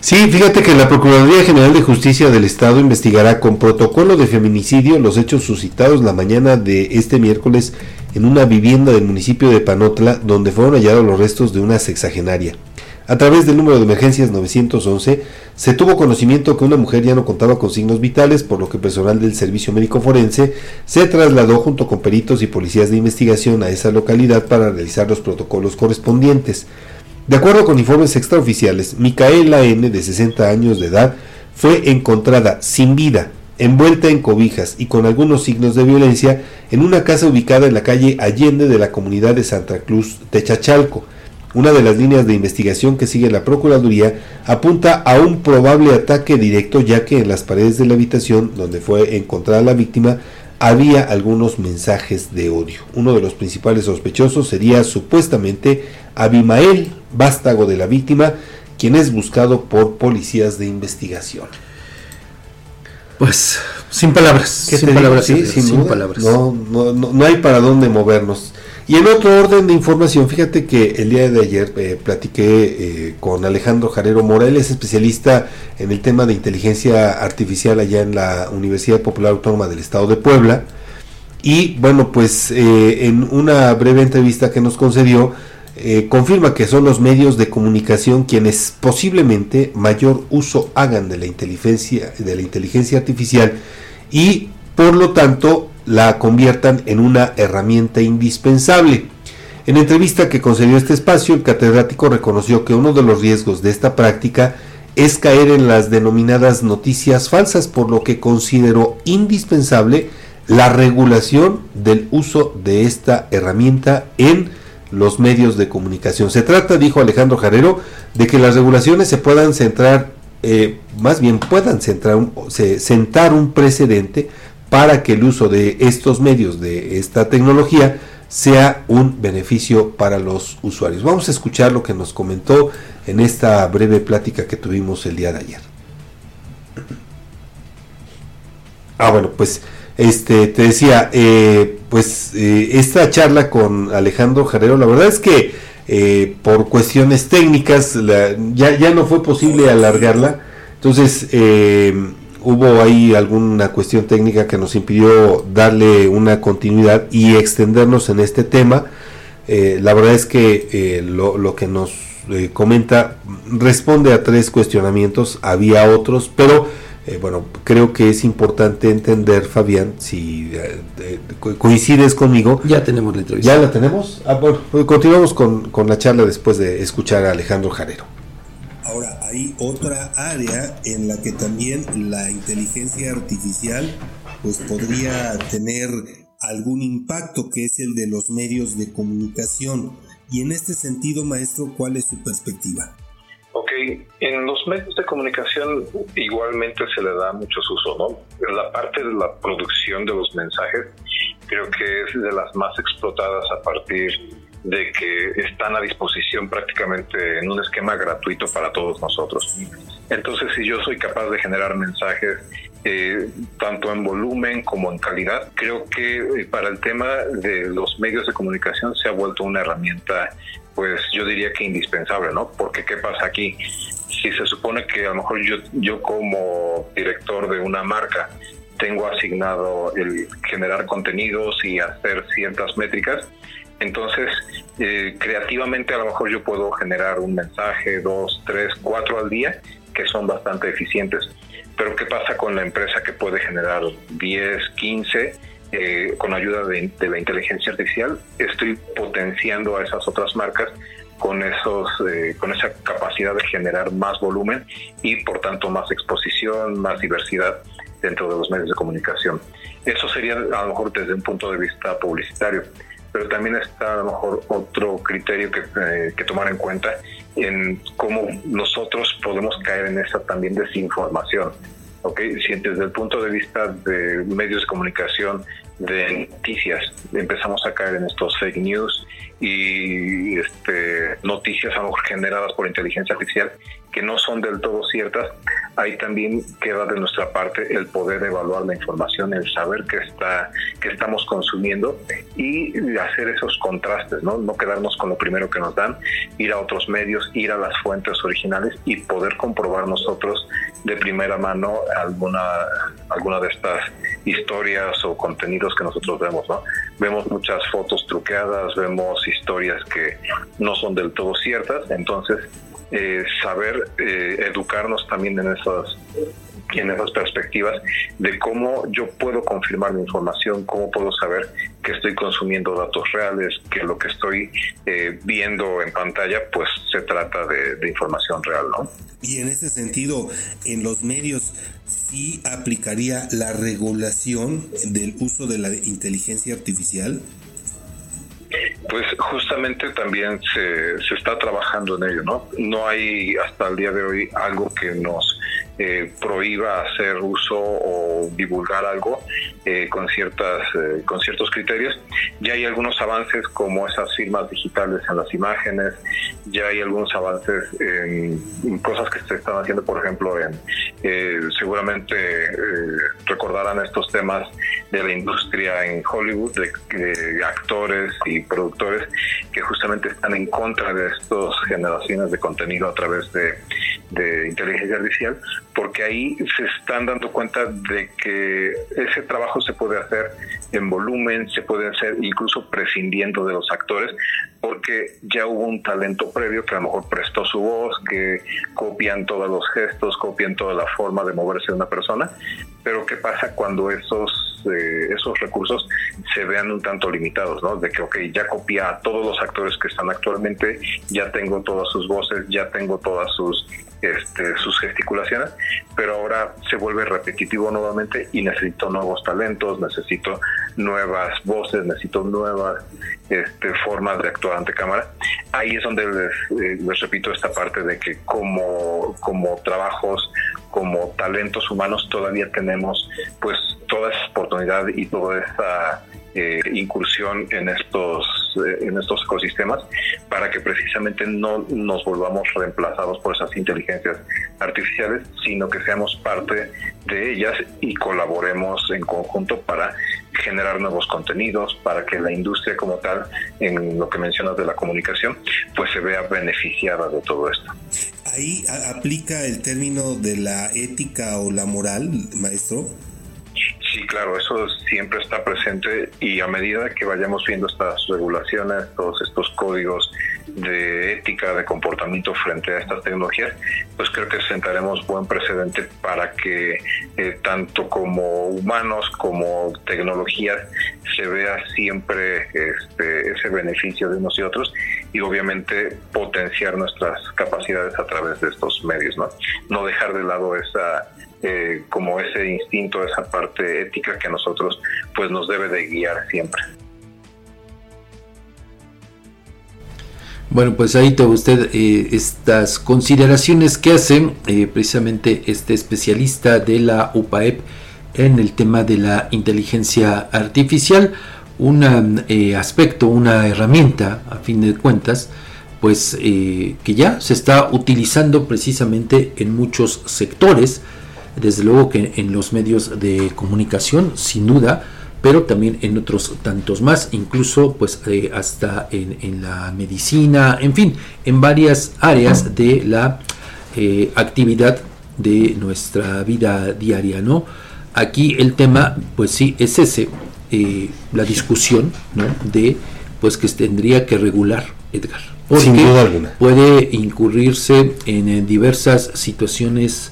Sí, fíjate que la Procuraduría General de Justicia del Estado investigará con protocolo de feminicidio los hechos suscitados la mañana de este miércoles en una vivienda del municipio de Panotla, donde fueron hallados los restos de una sexagenaria. A través del número de emergencias 911 se tuvo conocimiento que una mujer ya no contaba con signos vitales, por lo que personal del Servicio Médico Forense se trasladó junto con peritos y policías de investigación a esa localidad para realizar los protocolos correspondientes. De acuerdo con informes extraoficiales, Micaela N., de 60 años de edad, fue encontrada sin vida, envuelta en cobijas y con algunos signos de violencia en una casa ubicada en la calle Allende de la comunidad de Santa Cruz Techachalco. Una de las líneas de investigación que sigue la Procuraduría apunta a un probable ataque directo ya que en las paredes de la habitación donde fue encontrada la víctima había algunos mensajes de odio. Uno de los principales sospechosos sería supuestamente Abimael, vástago de la víctima, quien es buscado por policías de investigación. Pues, sin palabras. sin palabras, sí, sin, sin palabras. No, no, no, no hay para dónde movernos. Y en otro orden de información, fíjate que el día de ayer eh, platiqué eh, con Alejandro Jarero Mora, él es especialista en el tema de inteligencia artificial allá en la Universidad Popular Autónoma del Estado de Puebla. Y bueno, pues eh, en una breve entrevista que nos concedió, confirma que son los medios de comunicación quienes posiblemente mayor uso hagan de la inteligencia, de la inteligencia artificial y por lo tanto la conviertan en una herramienta indispensable. En entrevista que concedió este espacio, el catedrático reconoció que uno de los riesgos de esta práctica es caer en las denominadas noticias falsas, por lo que consideró indispensable la regulación del uso de esta herramienta en los medios de comunicación. Se trata, dijo Alejandro Jarero, de que las regulaciones se puedan centrar, eh, más bien puedan centrar, se, sentar un precedente para que el uso de estos medios, de esta tecnología, sea un beneficio para los usuarios. Vamos a escuchar lo que nos comentó en esta breve plática que tuvimos el día de ayer. Ah, bueno, pues este te decía, eh, pues eh, esta charla con Alejandro Jarero, la verdad es que eh, por cuestiones técnicas ya, ya no fue posible alargarla. Entonces, hubo ahí alguna cuestión técnica que nos impidió darle una continuidad y extendernos en este tema. Eh, la verdad es que eh, lo, que nos eh, comenta responde a tres cuestionamientos, había otros, pero bueno, creo que es importante entender, Fabián, si coincides conmigo. Ya tenemos la entrevista. ¿Ya la tenemos? Ah, bueno, continuamos con, con la charla después de escuchar a Alejandro Jarero. Hay otra área en la que también la inteligencia artificial pues podría tener algún impacto, que es el de los medios de comunicación. Y en este sentido, maestro, ¿cuál es su perspectiva? Ok, en los medios de comunicación igualmente se le da mucho uso, ¿no? La parte de la producción de los mensajes creo que es de las más explotadas a partir de que están a disposición prácticamente en un esquema gratuito para todos nosotros. Entonces, si yo soy capaz de generar mensajes eh, tanto en volumen como en calidad, creo que eh, para el tema de los medios de comunicación se ha vuelto una herramienta, pues yo diría que indispensable, ¿no? Porque ¿qué pasa aquí? Si se supone que a lo mejor yo, yo como director de una marca tengo asignado el generar contenidos y hacer ciertas métricas, entonces, eh, creativamente a lo mejor yo puedo generar un mensaje, dos, tres, cuatro al día, que son bastante eficientes. Pero ¿qué pasa con la empresa que puede generar 10, 15? Eh, con ayuda de, la inteligencia artificial, estoy potenciando a esas otras marcas con esos eh, con esa capacidad de generar más volumen y por tanto más exposición, más diversidad dentro de los medios de comunicación. Eso sería a lo mejor desde un punto de vista publicitario pero también está a lo mejor otro criterio que, eh, que tomar en cuenta en cómo nosotros podemos caer en esa también desinformación. ¿okay? Si desde el punto de vista de medios de comunicación, de noticias, empezamos a caer en estos fake news y este, noticias a generadas por inteligencia artificial que no son del todo ciertas, ahí también queda de nuestra parte el poder evaluar la información, el saber que está que estamos consumiendo y hacer esos contrastes, ¿no? No quedarnos con lo primero que nos dan, ir a otros medios, ir a las fuentes originales y poder comprobar nosotros de primera mano alguna alguna de estas historias o contenidos que nosotros vemos, ¿no? Vemos muchas fotos truqueadas, vemos historias que no son del todo ciertas, entonces eh, saber eh, educarnos también en esas en esas perspectivas de cómo yo puedo confirmar mi información, cómo puedo saber que estoy consumiendo datos reales, que lo que estoy eh, viendo en pantalla, pues se trata de, de, información real, ¿no? Y en ese sentido, en los medios sí aplicaría la regulación del uso de la inteligencia artificial. Pues justamente también se, se está trabajando en ello, ¿no? No hay hasta el día de hoy algo que nos eh, prohíba hacer uso o divulgar algo eh, con ciertas eh, con ciertos criterios. Ya hay algunos avances como esas firmas digitales en las imágenes. Ya hay algunos avances en, cosas que se están haciendo por ejemplo en seguramente recordarán estos temas de la industria en Hollywood de, actores y productores que justamente están en contra de estas generaciones de contenido a través de de inteligencia artificial, porque ahí se están dando cuenta de que ese trabajo se puede hacer en volumen, se puede hacer incluso prescindiendo de los actores, porque ya hubo un talento previo que a lo mejor prestó su voz, que copian todos los gestos, copian toda la forma de moverse de una persona, pero ¿qué pasa cuando esos eh, esos recursos se vean un tanto limitados, ¿no? De que, ok, ya copié a todos los actores que están actualmente, ya tengo todas sus voces, ya tengo todas sus este, sus gesticulaciones, pero ahora se vuelve repetitivo nuevamente y necesito nuevos talentos, necesito nuevas voces, necesito nuevas este, formas de actuar ante cámara. Ahí es donde les, eh, les repito esta parte de que como, como trabajos, como talentos humanos todavía tenemos pues toda esa oportunidad y toda esa eh, incursión en estos en estos ecosistemas para que precisamente no nos volvamos reemplazados por esas inteligencias artificiales, sino que seamos parte de ellas y colaboremos en conjunto para generar nuevos contenidos, para que la industria como tal, en lo que mencionas de la comunicación, pues se vea beneficiada de todo esto. Ahí aplica el término de la ética o la moral, maestro. Sí, claro, eso siempre está presente y a medida que vayamos viendo estas regulaciones, todos estos códigos de ética, de comportamiento frente a estas tecnologías, pues creo que sentaremos buen precedente para que eh, tanto como humanos como tecnologías se vea siempre este, ese beneficio de unos y otros y obviamente potenciar nuestras capacidades a través de estos medios, ¿no? No dejar de lado esa eh, como ese instinto, esa parte ética que a nosotros pues nos debe de guiar siempre. Bueno, pues ahí te usted eh, estas consideraciones que hace eh, precisamente este especialista de la UPAEP en el tema de la inteligencia artificial, un aspecto, una herramienta, a fin de cuentas, pues que ya se está utilizando precisamente en muchos sectores, desde luego que en los medios de comunicación, sin duda, pero también en otros tantos más, incluso pues eh, hasta en, la medicina, en fin, en varias áreas de la eh, actividad de nuestra vida diaria, ¿no? Aquí el tema, pues sí, es ese, eh, la discusión, ¿no? De, pues que tendría que regular Edgar. Porque Sin duda alguna. puede incurrirse en diversas situaciones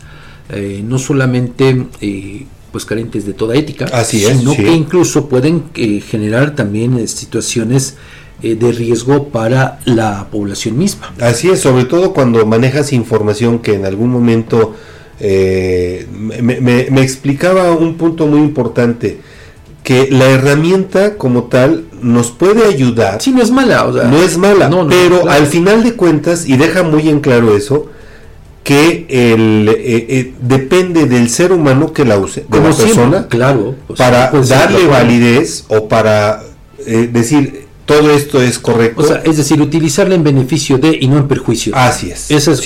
eh, no solamente eh, pues carentes de toda ética, sino que incluso pueden eh, generar también situaciones de riesgo para la población misma. Así es, sobre todo cuando manejas información que en algún momento me, explicaba un punto muy importante que la herramienta como tal nos puede ayudar. Sí, no es mala, no es mala, pero al final de cuentas, y deja muy en claro eso, que el, eh, eh, depende del ser humano que la use, de la persona, claro, para darle validez o para eh, decir todo esto es correcto. O sea, es decir, utilizarla en beneficio de y no en perjuicio. Así es. Esa es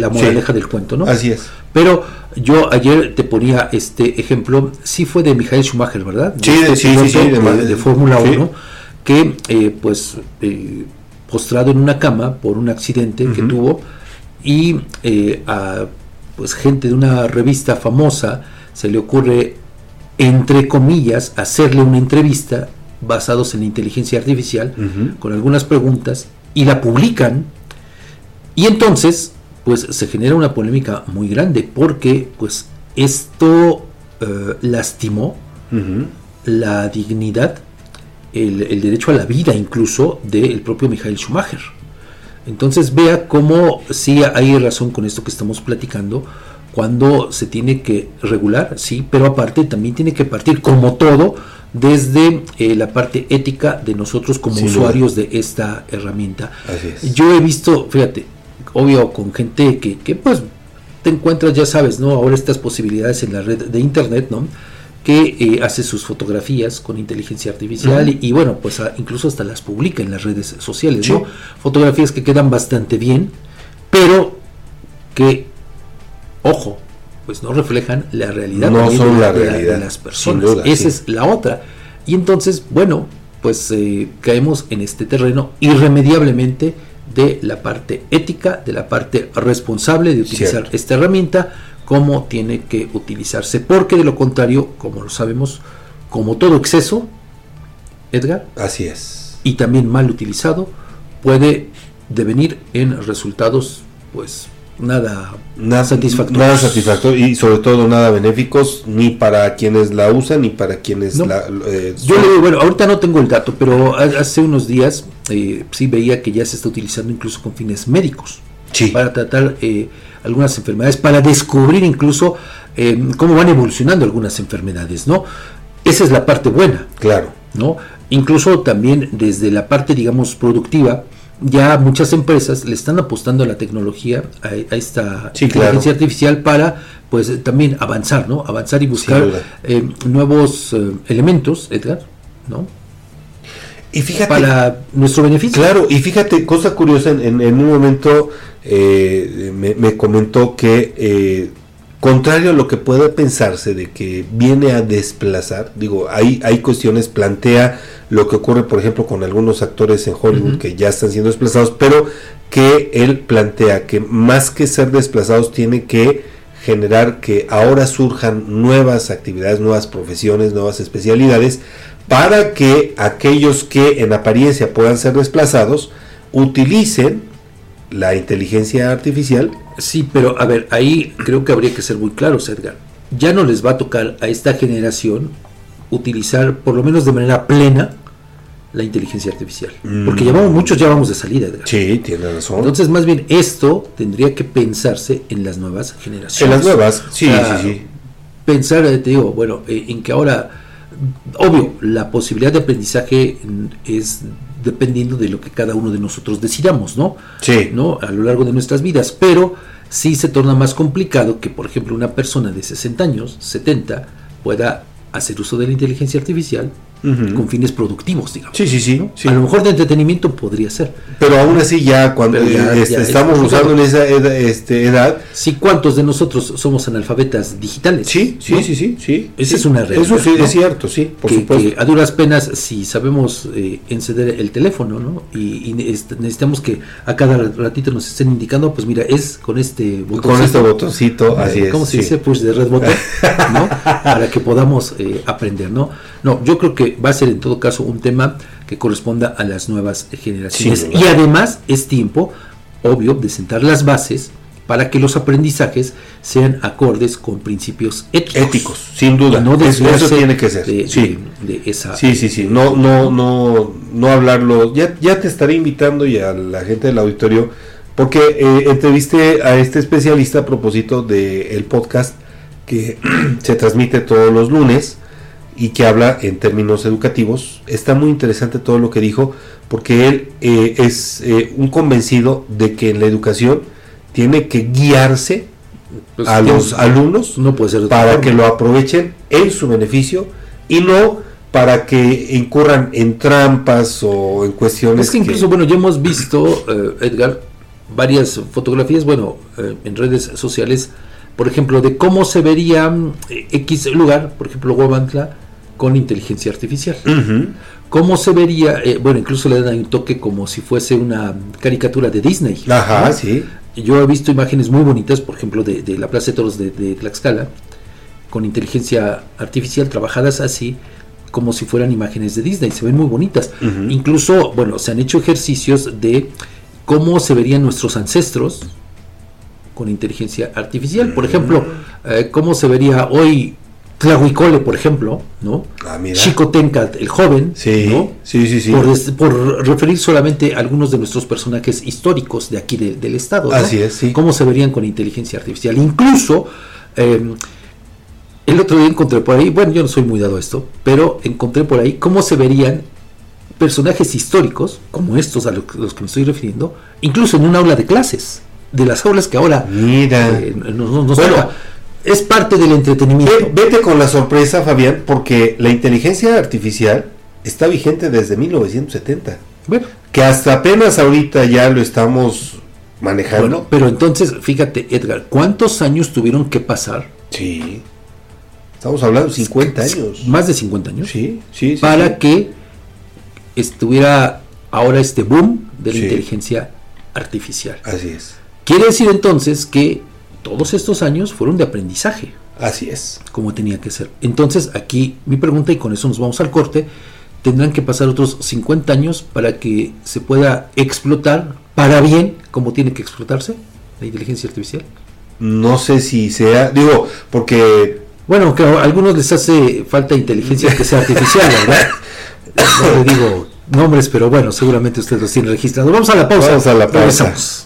la moraleja del cuento, ¿no? Así es. Pero yo ayer te ponía este ejemplo, sí fue de Michael Schumacher, ¿verdad? Sí, sí, sí, de, Fórmula 1, que pues postrado en una cama por un accidente que tuvo, y eh, a pues gente de una revista famosa se le ocurre entre comillas hacerle una entrevista basados en inteligencia artificial con algunas preguntas y la publican. Y entonces pues se genera una polémica muy grande porque pues esto eh, lastimó la dignidad el, el, derecho a la vida incluso del propio Michael Schumacher entonces vea cómo sí hay razón con esto que estamos platicando cuando se tiene que regular, sí, pero aparte también tiene que partir como todo desde eh, la parte ética de nosotros como usuarios de esta herramienta. Yo he visto, fíjate, obvio con gente que, que pues te encuentras, ya sabes, ¿no? Ahora estas posibilidades en la red de internet, ¿no? Que eh, hace sus fotografías con inteligencia artificial y, bueno, pues incluso hasta las publica en las redes sociales, ¿no? Fotografías que quedan bastante bien, pero que, ojo, pues no reflejan la realidad, no son la realidad de las personas. Esa es la otra. Y entonces, bueno, pues eh, caemos en este terreno irremediablemente de la parte ética, de la parte responsable de utilizar esta herramienta cómo tiene que utilizarse, porque de lo contrario, como lo sabemos, como todo exceso, Edgar, así es, y también mal utilizado, puede devenir en resultados pues nada, nada satisfactorios. Nada satisfactorio y sobre todo nada benéficos ni para quienes la usan ni para quienes No. la... eh, Yo le digo, bueno, ahorita no tengo el dato, pero ha- hace unos días eh, sí veía que ya se está utilizando incluso con fines médicos. Para tratar eh, algunas enfermedades, para descubrir incluso eh, cómo van evolucionando algunas enfermedades, ¿no? Esa es la parte buena. Claro. ¿No? Incluso también desde la parte, digamos, productiva, ya muchas empresas le están apostando a la tecnología, a, a esta Sí, inteligencia claro. artificial para, pues, también avanzar, ¿no? Avanzar y buscar eh, nuevos eh, elementos, Edgar, ¿no? Y fíjate. Para nuestro beneficio. Claro, y fíjate, cosa curiosa, en, en- en un momento eh, me, me comentó que, eh, contrario a lo que pueda pensarse de que viene a desplazar, digo, hay, hay cuestiones, plantea lo que ocurre, por ejemplo, con algunos actores en Hollywood que ya están siendo desplazados, pero que él plantea que más que ser desplazados tiene que generar que ahora surjan nuevas actividades, nuevas profesiones, nuevas especialidades, para que aquellos que en apariencia puedan ser desplazados utilicen la inteligencia artificial. Sí, pero a ver, ahí creo que habría que ser muy claros, Edgar. Ya no les va a tocar a esta generación utilizar, por lo menos de manera plena, la inteligencia artificial. Porque Mm. ya vamos, muchos ya vamos de salida, Edgar. Sí, tiene razón. Entonces, más bien, esto tendría que pensarse en las nuevas generaciones. En las nuevas, sí, sí, sí. Pensar, eh, te digo, bueno, eh, en que ahora, obvio, la posibilidad de aprendizaje es dependiendo de lo que cada uno de nosotros decidamos, ¿no? Sí. ¿No? A lo largo de nuestras vidas, pero sí se torna más complicado que, por ejemplo, una persona de 60 años, 70, pueda hacer uso de la inteligencia artificial Ujú. con fines productivos, digamos. Sí, sí, sí. sí. A lo mejor de entretenimiento podría ser. Pero aún así ya cuando ya- este, ya es estamos usando en esa ed- este, edad. Sí, ¿cuántos de nosotros somos analfabetas digitales? Sí, sí, ¿no? sí, sí, sí. Esa Sí. es una realidad. Eso sí, ¿no? es cierto, sí, por que, supuesto. que a duras penas, si sabemos eh, encender el teléfono, ¿no? Y, y neces- necesitamos que a cada ratito nos estén indicando, pues mira, es con este botoncito. Con este botoncito, Eh, así es. ¿Cómo se sí. dice? Push de red button, (laughs) ¿no? Para que podamos eh, aprender, ¿no? No, yo creo que va a ser en todo caso un tema que corresponda a las nuevas generaciones. Y además es tiempo, obvio, de sentar las bases para que los aprendizajes sean acordes con principios éticos. Éticos, sin duda. No Eso- tiene que ser. de- sí. de- de esa Sí, sí, sí. No, no, no, no hablarlo. Ya, ya te estaré invitando y a la gente del auditorio, porque eh, entrevisté a este especialista a propósito del podcast que (clears throat) se transmite todos los lunes y que habla en términos educativos. Está muy interesante todo lo que dijo, porque él eh, es eh, un convencido de que en la educación tiene que guiarse Pues, a los alumnos no puede ser para forma. que lo aprovechen en su beneficio y no para que incurran en trampas o en cuestiones Es que incluso, bueno, ya hemos visto, eh, Edgar, varias fotografías, bueno, eh, en redes sociales, por ejemplo, de cómo se vería mm, X lugar, por ejemplo, Guamantla, con inteligencia artificial. ¿Cómo se vería? eh, bueno, incluso le dan un toque como si fuese una caricatura de Disney. Ajá, ¿no? sí. Yo he visto imágenes muy bonitas, por ejemplo, de, de la Plaza de Toros de, de Tlaxcala, con inteligencia artificial trabajadas así, como si fueran imágenes de Disney. Se ven muy bonitas. Incluso, bueno, se han hecho ejercicios de cómo se verían nuestros ancestros con inteligencia artificial. Por ejemplo, eh, cómo se vería hoy Tlahuicole, por ejemplo, ¿no? Ah. Chico Tencat, el joven, Sí, ¿no? sí, sí, sí. Por, referir solamente a algunos de nuestros personajes históricos de aquí de- del estado. ¿no? Así es, sí. Cómo se verían con inteligencia artificial. Incluso, eh, el otro día encontré por ahí, bueno, yo no soy muy dado a esto, pero encontré por ahí cómo se verían personajes históricos, como estos a lo- los que me estoy refiriendo, incluso en un aula de clases, de las aulas que ahora Mira. eh, nos, nos- nos Bueno. toca. Es parte del entretenimiento. Ve- vete con la sorpresa, Fabián, porque la inteligencia artificial está vigente desde 1970. Bueno. Que hasta apenas ahorita ya lo estamos manejando. Bueno, pero entonces, fíjate, Edgar, ¿cuántos años tuvieron que pasar? Sí. Estamos hablando de 50 años. Más de 50 años. Sí, sí, sí, Para sí. que estuviera ahora este boom de la Sí. inteligencia artificial. Así es. Quiere decir entonces que todos estos años fueron de aprendizaje. Así es. Como tenía que ser. Entonces, aquí mi pregunta, y con eso nos vamos al corte, tendrán que pasar otros 50 años para que se pueda explotar para bien como tiene que explotarse. la inteligencia artificial. No sé si sea, digo, porque... Bueno, que a algunos les hace falta inteligencia que sea artificial, ¿verdad? (laughs) no le digo nombres, pero bueno, seguramente ustedes los tienen registrados. Vamos a la pausa. Vamos a la pausa. Regresamos.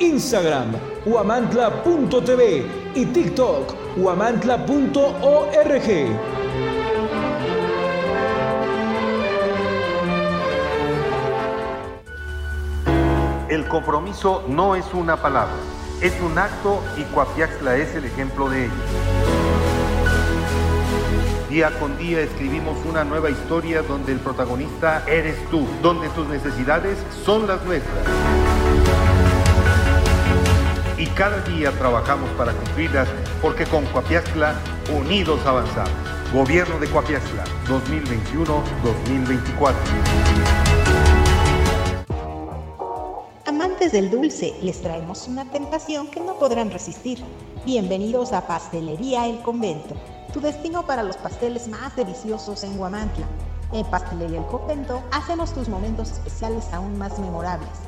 Instagram, guamantla.tv y TikTok, guamantla.org. El compromiso no es una palabra, es un acto y Coapiaxla es el ejemplo de ello. Día con día escribimos una nueva historia donde el protagonista eres tú, donde tus necesidades son las nuestras. Y cada día trabajamos para cumplirlas porque con Coapiaxla unidos avanzamos. Gobierno de Coapiaxla 2021-2024. Amantes del dulce, les traemos una tentación que no podrán resistir. Bienvenidos a Pastelería El Convento, tu destino para los pasteles más deliciosos en Guamantla. En Pastelería El Convento hacemos tus momentos especiales aún más memorables.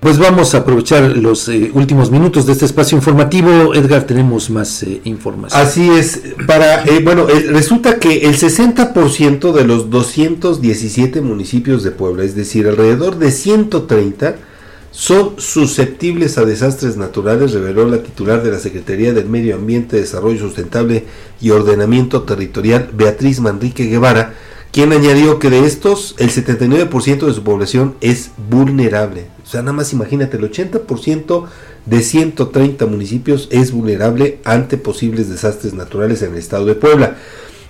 Pues vamos a aprovechar los eh, últimos minutos de este espacio informativo. Edgar, tenemos más eh, información. Así es, para eh, bueno, eh, resulta que el 60% de los 217 municipios de Puebla, es decir, alrededor de 130, son susceptibles a desastres naturales, reveló la titular de la Secretaría del Medio Ambiente, Desarrollo Sustentable y Ordenamiento Territorial, Beatriz Manrique Guevara, quien añadió que de estos, el 79% de su población es vulnerable. O sea, nada más imagínate, el 80% de 130 municipios es vulnerable ante posibles desastres naturales en el estado de Puebla.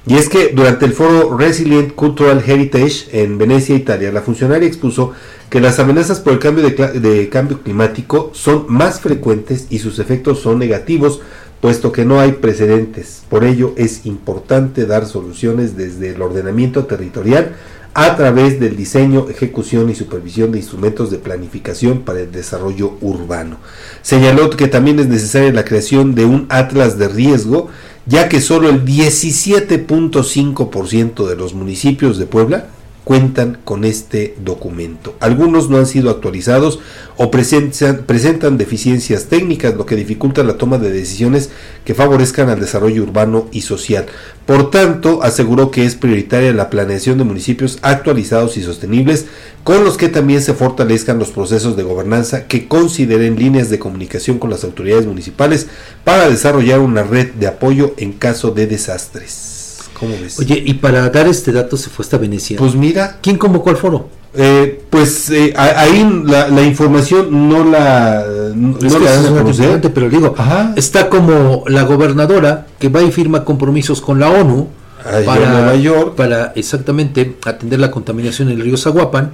Y es que durante el foro Resilient Cultural Heritage en Venecia, Italia, la funcionaria expuso que las amenazas por el cambio de, cambio climático son más frecuentes y sus efectos son negativos, puesto que no hay precedentes. Por ello es importante dar soluciones desde el ordenamiento territorial a través del diseño, ejecución y supervisión de instrumentos de planificación para el desarrollo urbano. Señaló que también es necesaria la creación de un atlas de riesgo, ya que solo el 17.5% de los municipios de Puebla cuentan con este documento. Algunos no han sido actualizados o presentan, deficiencias técnicas, lo que dificulta la toma de decisiones que favorezcan al desarrollo urbano y social. Por tanto, aseguró que es prioritaria la planeación de municipios actualizados y sostenibles, con los que también se fortalezcan los procesos de gobernanza que consideren líneas de comunicación con las autoridades municipales para desarrollar una red de apoyo en caso de desastres. ¿Cómo ves? Oye, y para dar este dato se fue hasta Venecia. Pues mira. ¿Quién convocó al foro? Eh, pues eh, ahí la, la información no la, no Es que la es conocer. pero digo, está como la gobernadora que va y firma compromisos con la ONU Allá para, Nueva York. para exactamente atender la contaminación en el río Zaguapan,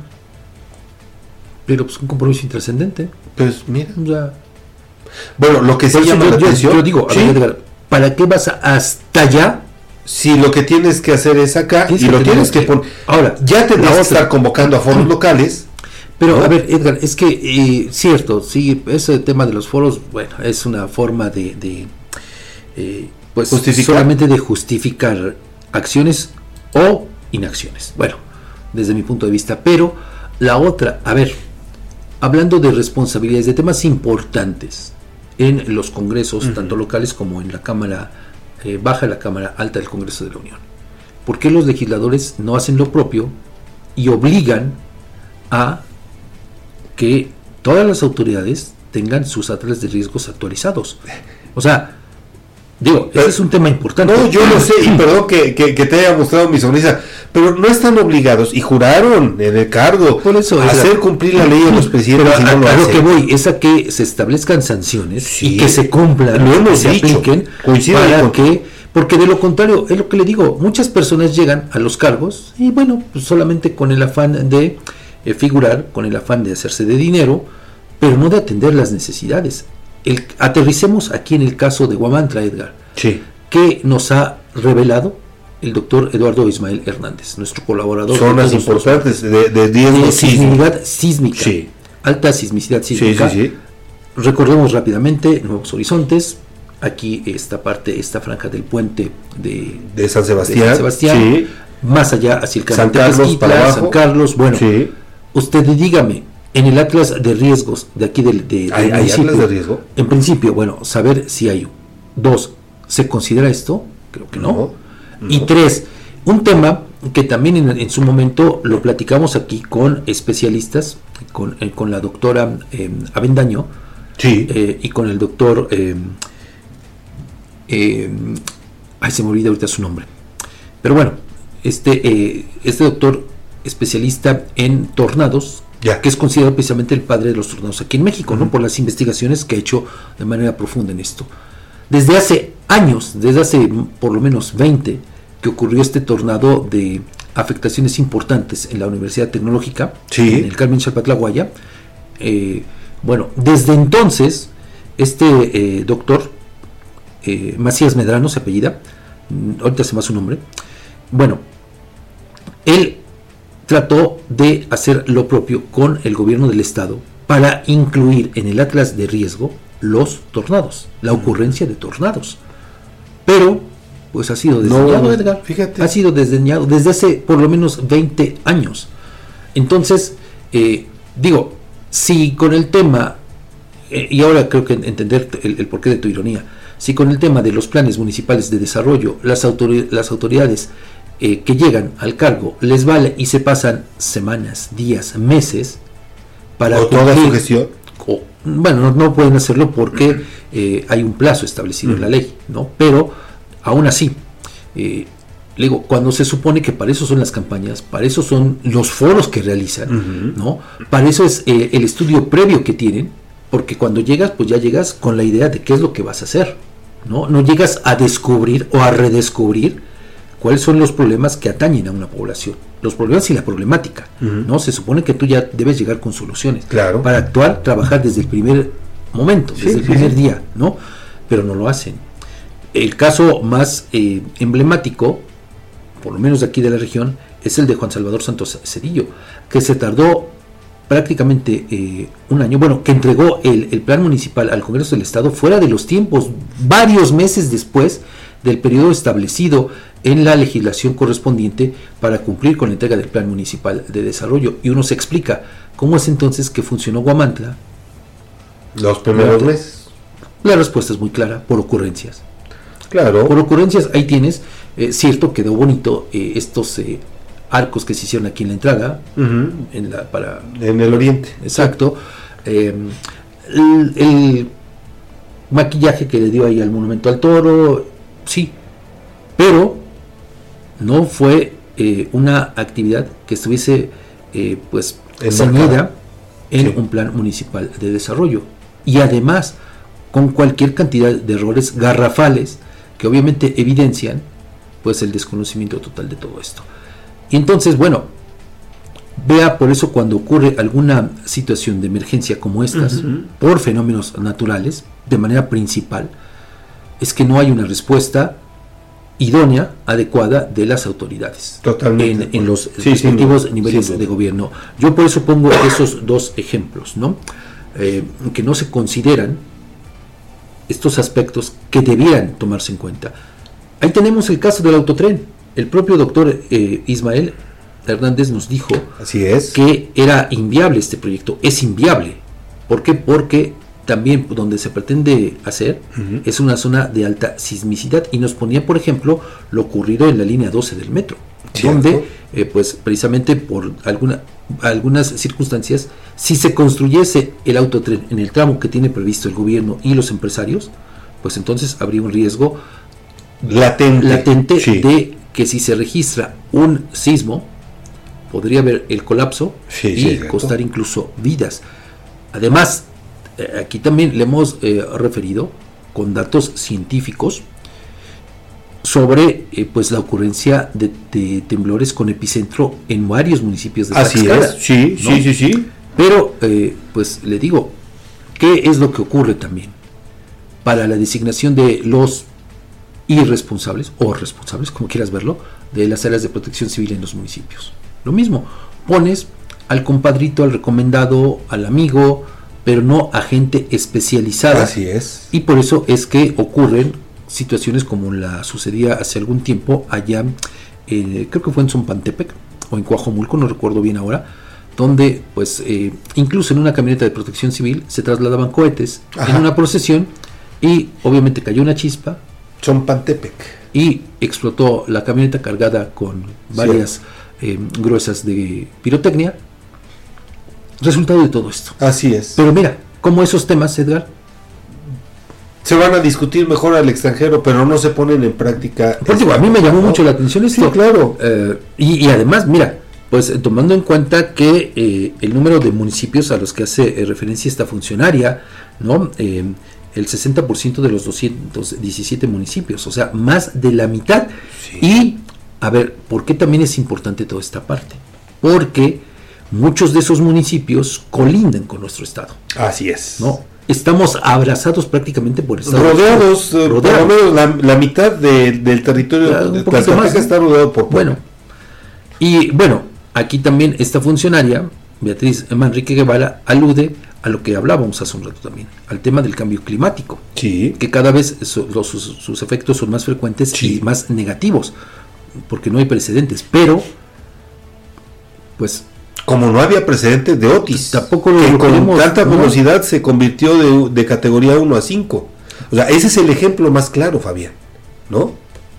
pero pues un compromiso intrascendente. Pues mira. O sea, Bueno, lo que sí eso llama yo, la yo- atención. yo digo, a Sí. ver, ¿para qué vas hasta allá? Si lo que tienes que hacer es acá y lo tienes que que- poner. Ahora, ya tendrás que otra. estar convocando a foros locales. Pero ¿no? a ver, Edgar, es que eh, cierto, sí, ese tema de los foros, bueno, es una forma de, de, eh, pues Justificar. solamente de justificar acciones o inacciones. Bueno, desde mi punto de vista. Pero la otra, a ver, hablando de responsabilidades, de temas importantes en los congresos, tanto locales como en la Cámara eh, Baja la Cámara Alta del Congreso de la Unión. ¿Por qué los legisladores no hacen lo propio y obligan a que todas las autoridades tengan sus atlas de riesgos actualizados? O sea, Digo, ese es un tema importante. No, yo lo sé, y perdón que, que, te haya mostrado mi sonrisa, pero no están obligados y juraron en el cargo Por eso, a hacer cumplir la ley de los presidentes. Pero a, lo, que voy es a que se establezcan sanciones y que se cumplan, lo hemos que dicho, se apliquen, para que, porque de lo contrario, es lo que le digo, muchas personas llegan a los cargos y bueno, pues solamente con el afán de eh, figurar, con el afán de hacerse de dinero, pero no de atender las necesidades el, aterricemos aquí en el caso de Guamantra, Edgar, sí. que nos ha revelado el doctor Eduardo Ismael Hernández, nuestro colaborador. Zonas importantes de, de, de sismicidad sísmica, sí. alta sismicidad sísmica. Sí, Recordemos rápidamente Nuevos Horizontes, aquí esta parte, esta franja del puente de, de San Sebastián, de San Sebastián más allá hacia el San Carlos, para San Carlos, bueno, usted dígame, en el atlas de riesgos de aquí del, de, ¿Hay, atlas de riesgo? En principio, bueno, saber si hay. Dos, ¿se considera esto? Creo que no. Y tres, un tema que también en, su momento lo platicamos aquí con especialistas, con, eh, con la doctora eh, Avendaño sí. Eh, y con el doctor... Eh, ay, se me olvida ahorita su nombre. Pero bueno, este, este doctor especialista en tornados, que es considerado precisamente el padre de los tornados aquí en México, ¿no? Por las investigaciones que ha hecho de manera profunda en esto. Desde hace años, desde hace por lo menos 20, que ocurrió este tornado de afectaciones importantes en la Universidad Tecnológica, en el Carmen Chalpatlaguaya. Eh, bueno, desde entonces, este eh, doctor, eh, Macías Medrano, se apellida, mm, ahorita se va su nombre, bueno, él trató de hacer lo propio con el gobierno del estado para incluir en el atlas de riesgo los tornados, la ocurrencia de tornados. Pero, pues ha sido desdeñado, Edgar. Fíjate. Ha sido desdeñado desde hace por lo menos 20 años. Entonces, eh, digo, si con el tema, eh, y ahora creo que entender el, porqué de tu ironía, si con el tema de los planes municipales de desarrollo las, las autoridades eh, que llegan al cargo les vale y se pasan semanas, días, meses para o toda su gestión. bueno, no, pueden hacerlo porque eh, hay un plazo establecido en la ley, ¿no? Pero aún así, eh, digo, cuando se supone que para eso son las campañas, para eso son los foros que realizan, ¿no? Para eso es el estudio previo que tienen, porque cuando llegas, pues ya llegas con la idea de qué es lo que vas a hacer, ¿no? No llegas a descubrir o a redescubrir cuáles son los problemas que atañen a una población, los problemas y la problemática, ¿no? Se supone que tú ya debes llegar con soluciones claro. para actuar, trabajar desde el primer momento, desde el primer día, ¿no? Pero no lo hacen. El caso más eh, emblemático, por lo menos de aquí de la región, es el de Juan Salvador Santos Cedillo, que se tardó prácticamente eh, un año, bueno, que entregó el, el, plan municipal al Congreso del Estado fuera de los tiempos, varios meses después del periodo establecido en la legislación correspondiente para cumplir con la entrega del Plan Municipal de Desarrollo. Y uno se explica cómo es entonces que funcionó Guamantla. Los primeros meses. La respuesta es muy clara, por ocurrencias. Claro. Por ocurrencias, ahí tienes, eh, cierto, quedó bonito eh, estos eh, arcos que se hicieron aquí en la entrada, en, la, para, en el oriente. Exacto. el, el maquillaje que le dio ahí al monumento al toro, sí, pero no fue eh, una actividad que estuviese eh, pues ceñida en un plan municipal de desarrollo y además con cualquier cantidad de errores garrafales que obviamente evidencian pues el desconocimiento total de todo esto. Y entonces, bueno, vea por eso cuando ocurre alguna situación de emergencia como estas, por fenómenos naturales, de manera principal, es que no hay una respuesta idónea, adecuada de las autoridades Totalmente. En, los respectivos niveles de gobierno. Yo por eso pongo esos dos ejemplos, ¿no? Eh, que no se consideran estos aspectos que debieran tomarse en cuenta. Ahí tenemos el caso del autotren, el propio doctor eh, Ismael Hernández nos dijo Así es. que era inviable este proyecto. Es inviable. ¿Por qué? Porque también donde se pretende hacer es una zona de alta sismicidad y nos ponía, por ejemplo, lo ocurrido en la línea 12 del metro, Cierto. donde, eh, pues precisamente por alguna, algunas circunstancias, si se construyese el autotren en el tramo que tiene previsto el gobierno y los empresarios, pues entonces habría un riesgo latente, latente Sí. de que si se registra un sismo, podría haber el colapso Sí, y sí, costar incluso vidas. Además, eh, aquí también le hemos eh, referido con datos científicos sobre eh, pues la ocurrencia de, de temblores con epicentro en varios municipios de Así Tlaxcala, es, sí, ¿no? sí, sí, sí. Pero, eh, pues le digo, ¿qué es lo que ocurre también? Para la designación de los irresponsables, o responsables, como quieras verlo, de las áreas de protección civil en los municipios. Lo mismo, pones al compadrito, al recomendado, al amigo, pero no a gente especializada. Así es. Y por eso es que ocurren situaciones como la sucedía hace algún tiempo allá, eh, creo que fue en Zompantepec o en Coajomulco, no recuerdo bien ahora, donde pues eh, incluso en una camioneta de protección civil se trasladaban cohetes Ajá. en una procesión y obviamente cayó una chispa Zompantepec. y explotó la camioneta cargada con varias eh, gruesas de pirotecnia. Resultado de todo esto. Así es. Pero mira, como esos temas, Edgar, Se van a discutir mejor al extranjero, pero no se ponen en práctica. Pues digo, a mí me llamó ¿no? mucho la atención esto. Sí, claro. Eh, y, y además, mira, pues eh, tomando en cuenta que eh, el número de municipios a los que hace eh, referencia esta funcionaria, ¿no? El 60% de los 217 municipios, o sea, más de la mitad. Y, a ver, ¿por qué también es importante toda esta parte? Porque muchos de esos municipios colindan con nuestro estado, Así es. ¿no? Estamos abrazados prácticamente por el estado. Rodeados, eh, por lo Rodeados. menos la, la mitad de- del territorio un de Tlaxcala más, está rodeado por Bueno, y bueno, aquí también esta funcionaria, Beatriz Manrique Guevara, alude a lo que hablábamos hace un rato también, al tema del cambio climático. Sí. Que cada vez so- los- sus, sus efectos son más frecuentes y más negativos, porque no hay precedentes. Pero, pues Como no había precedentes de Otis. Tampoco lo que con tanta ¿no? velocidad se convirtió de, de categoría 1 a 5. O sea, ese es el ejemplo más claro, Fabián. ¿No?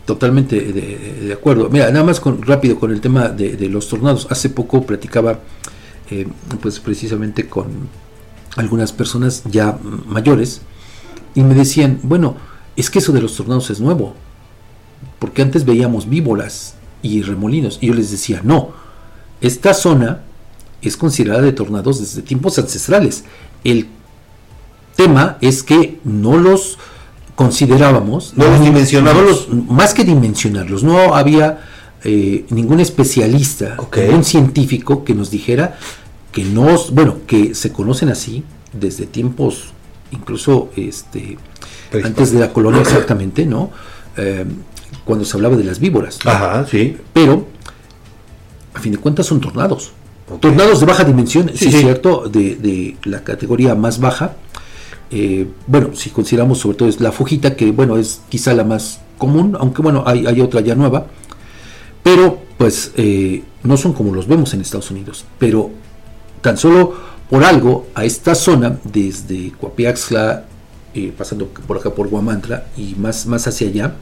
Totalmente de, de acuerdo. Mira, nada más con, rápido con el tema de, de los tornados. Hace poco platicaba, eh, pues precisamente con algunas personas ya mayores y me decían, bueno, es que eso de los tornados es nuevo, porque antes veíamos víboras y remolinos y yo les decía, no, esta zona es considerada de tornados desde tiempos ancestrales. El tema es que no los considerábamos, No los dimensionábamos. no los- más que dimensionarlos, no había eh, ningún especialista, ningún científico que nos dijera que no, bueno, que se conocen así desde tiempos incluso este antes de la colonia exactamente, ¿no? Eh, cuando se hablaba de las víboras. ¿no? Ajá, sí. Pero a fin de cuentas son tornados. Tornados de baja dimensión, sí, Sí, es sí. cierto, de, de la categoría más baja. Eh, bueno, si consideramos sobre todo es la Fujita, que bueno, es quizá la más común, aunque bueno, hay, hay otra ya nueva. Pero pues eh, no son como los vemos en Estados Unidos. Pero tan solo por algo a esta zona, desde Coapiaxla, eh, pasando por acá por Guamantla y más, más hacia allá,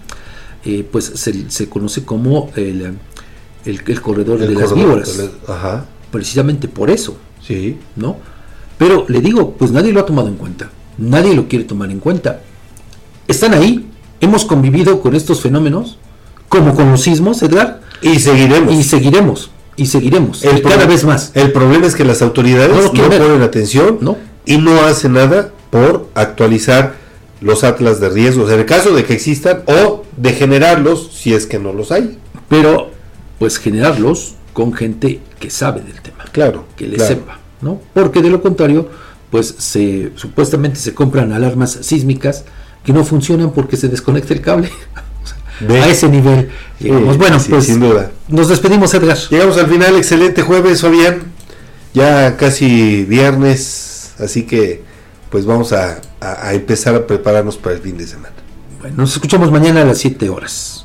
eh, pues se, se conoce como el, el, el corredor El de las víboras. ajá. Precisamente por eso. Sí. ¿No? Pero le digo, pues nadie lo ha tomado en cuenta. Nadie lo quiere tomar en cuenta. Están ahí. Hemos convivido con estos fenómenos, como con los sismos, Edgar. Y seguiremos. Y seguiremos. Y seguiremos. El y cada vez más. El problema es que las autoridades No ponen atención No. y no hacen nada por actualizar los atlas de riesgos en el caso de que existan o de generarlos si es que no los hay. Pero, pues generarlos con gente que sabe del tema. Claro. que le claro. sepa, ¿no? Porque de lo contrario, pues se supuestamente se compran alarmas sísmicas que no funcionan porque se desconecta el cable. (laughs) A ese nivel llegamos. Sí, bueno, sí, pues sin duda. nos despedimos, Edgar. Llegamos al final, excelente jueves, Fabián. Ya casi viernes, así que pues vamos a, a- a empezar a prepararnos para el fin de semana. Bueno, nos escuchamos mañana a las 7 horas.